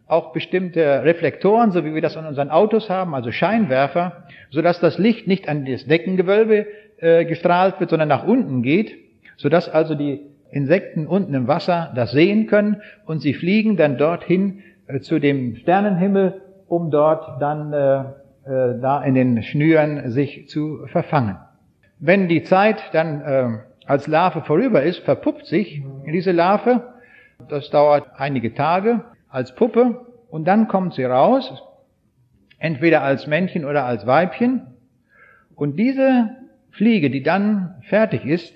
auch bestimmte Reflektoren, so wie wir das an unseren Autos haben, also Scheinwerfer, sodass das Licht nicht an das Deckengewölbe äh, gestrahlt wird, sondern nach unten geht, sodass also die Insekten unten im Wasser das sehen können und sie fliegen dann dorthin äh, zu dem Sternenhimmel, um dort dann äh, äh, da in den Schnüren sich zu verfangen. Wenn die Zeit dann äh, als Larve vorüber ist, verpuppt sich diese Larve, das dauert einige Tage, als Puppe und dann kommt sie raus, entweder als Männchen oder als Weibchen. Und diese Fliege, die dann fertig ist,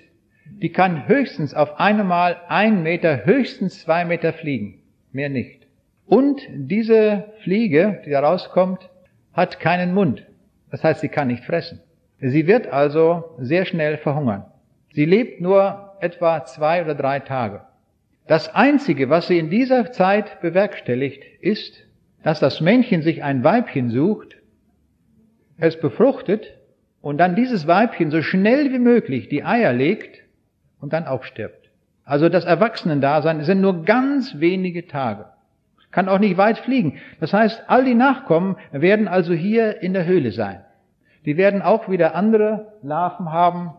die kann höchstens auf einmal ein Meter, höchstens zwei Meter fliegen, mehr nicht. Und diese Fliege, die da rauskommt, hat keinen Mund. Das heißt, sie kann nicht fressen. Sie wird also sehr schnell verhungern. Sie lebt nur etwa zwei oder drei Tage. Das Einzige, was sie in dieser Zeit bewerkstelligt, ist, dass das Männchen sich ein Weibchen sucht, es befruchtet und dann dieses Weibchen so schnell wie möglich die Eier legt und dann auch stirbt. Also das Erwachsenendasein sind nur ganz wenige Tage. Kann auch nicht weit fliegen. Das heißt, all die Nachkommen werden also hier in der Höhle sein. Die werden auch wieder andere Larven haben,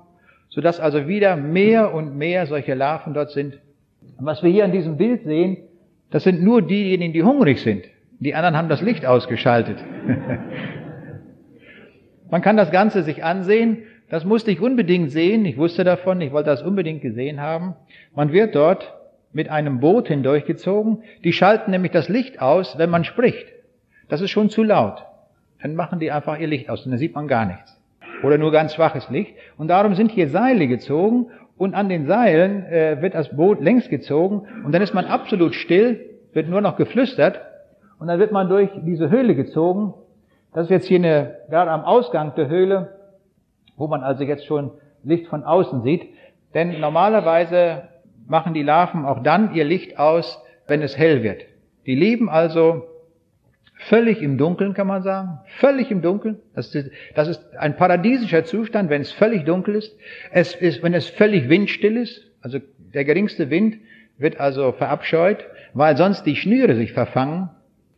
sodass also wieder mehr und mehr solche Larven dort sind, und was wir hier an diesem Bild sehen, das sind nur diejenigen, die hungrig sind. Die anderen haben das Licht ausgeschaltet. Man kann das Ganze sich ansehen. Das musste ich unbedingt sehen. Ich wusste davon. Ich wollte das unbedingt gesehen haben. Man wird dort mit einem Boot hindurchgezogen. Die schalten nämlich das Licht aus, wenn man spricht. Das ist schon zu laut. Dann machen die einfach ihr Licht aus und dann sieht man gar nichts. Oder nur ganz schwaches Licht. Und darum sind hier Seile gezogen und an den Seilen äh, wird das Boot längs gezogen und dann ist man absolut still, wird nur noch geflüstert und dann wird man durch diese Höhle gezogen. Das ist jetzt hier eine, gerade am Ausgang der Höhle, wo man also jetzt schon Licht von außen sieht. Denn normalerweise machen die Larven auch dann ihr Licht aus, wenn es hell wird. Die leben also Völlig im Dunkeln kann man sagen. Völlig im Dunkeln. Das ist, das ist ein paradiesischer Zustand, wenn es völlig dunkel ist. Es ist, wenn es völlig windstill ist. Also der geringste Wind wird also verabscheut, weil sonst die Schnüre sich verfangen.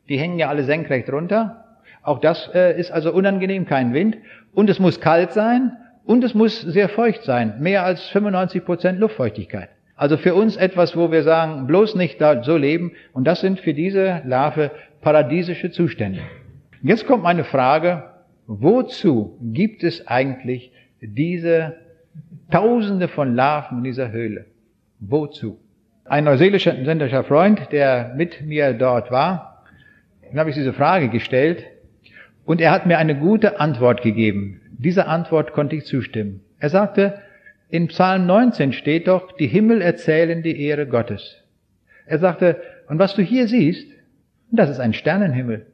Die hängen ja alle senkrecht runter. Auch das äh, ist also unangenehm, kein Wind. Und es muss kalt sein und es muss sehr feucht sein. Mehr als 95 Prozent Luftfeuchtigkeit. Also für uns etwas, wo wir sagen, bloß nicht da so leben. Und das sind für diese Larve paradiesische Zustände. Jetzt kommt meine Frage, wozu gibt es eigentlich diese Tausende von Larven in dieser Höhle? Wozu? Ein neuseeländischer Freund, der mit mir dort war, dem habe ich diese Frage gestellt und er hat mir eine gute Antwort gegeben. Dieser Antwort konnte ich zustimmen. Er sagte, in Psalm 19 steht doch, die Himmel erzählen die Ehre Gottes. Er sagte, und was du hier siehst, das ist ein Sternenhimmel.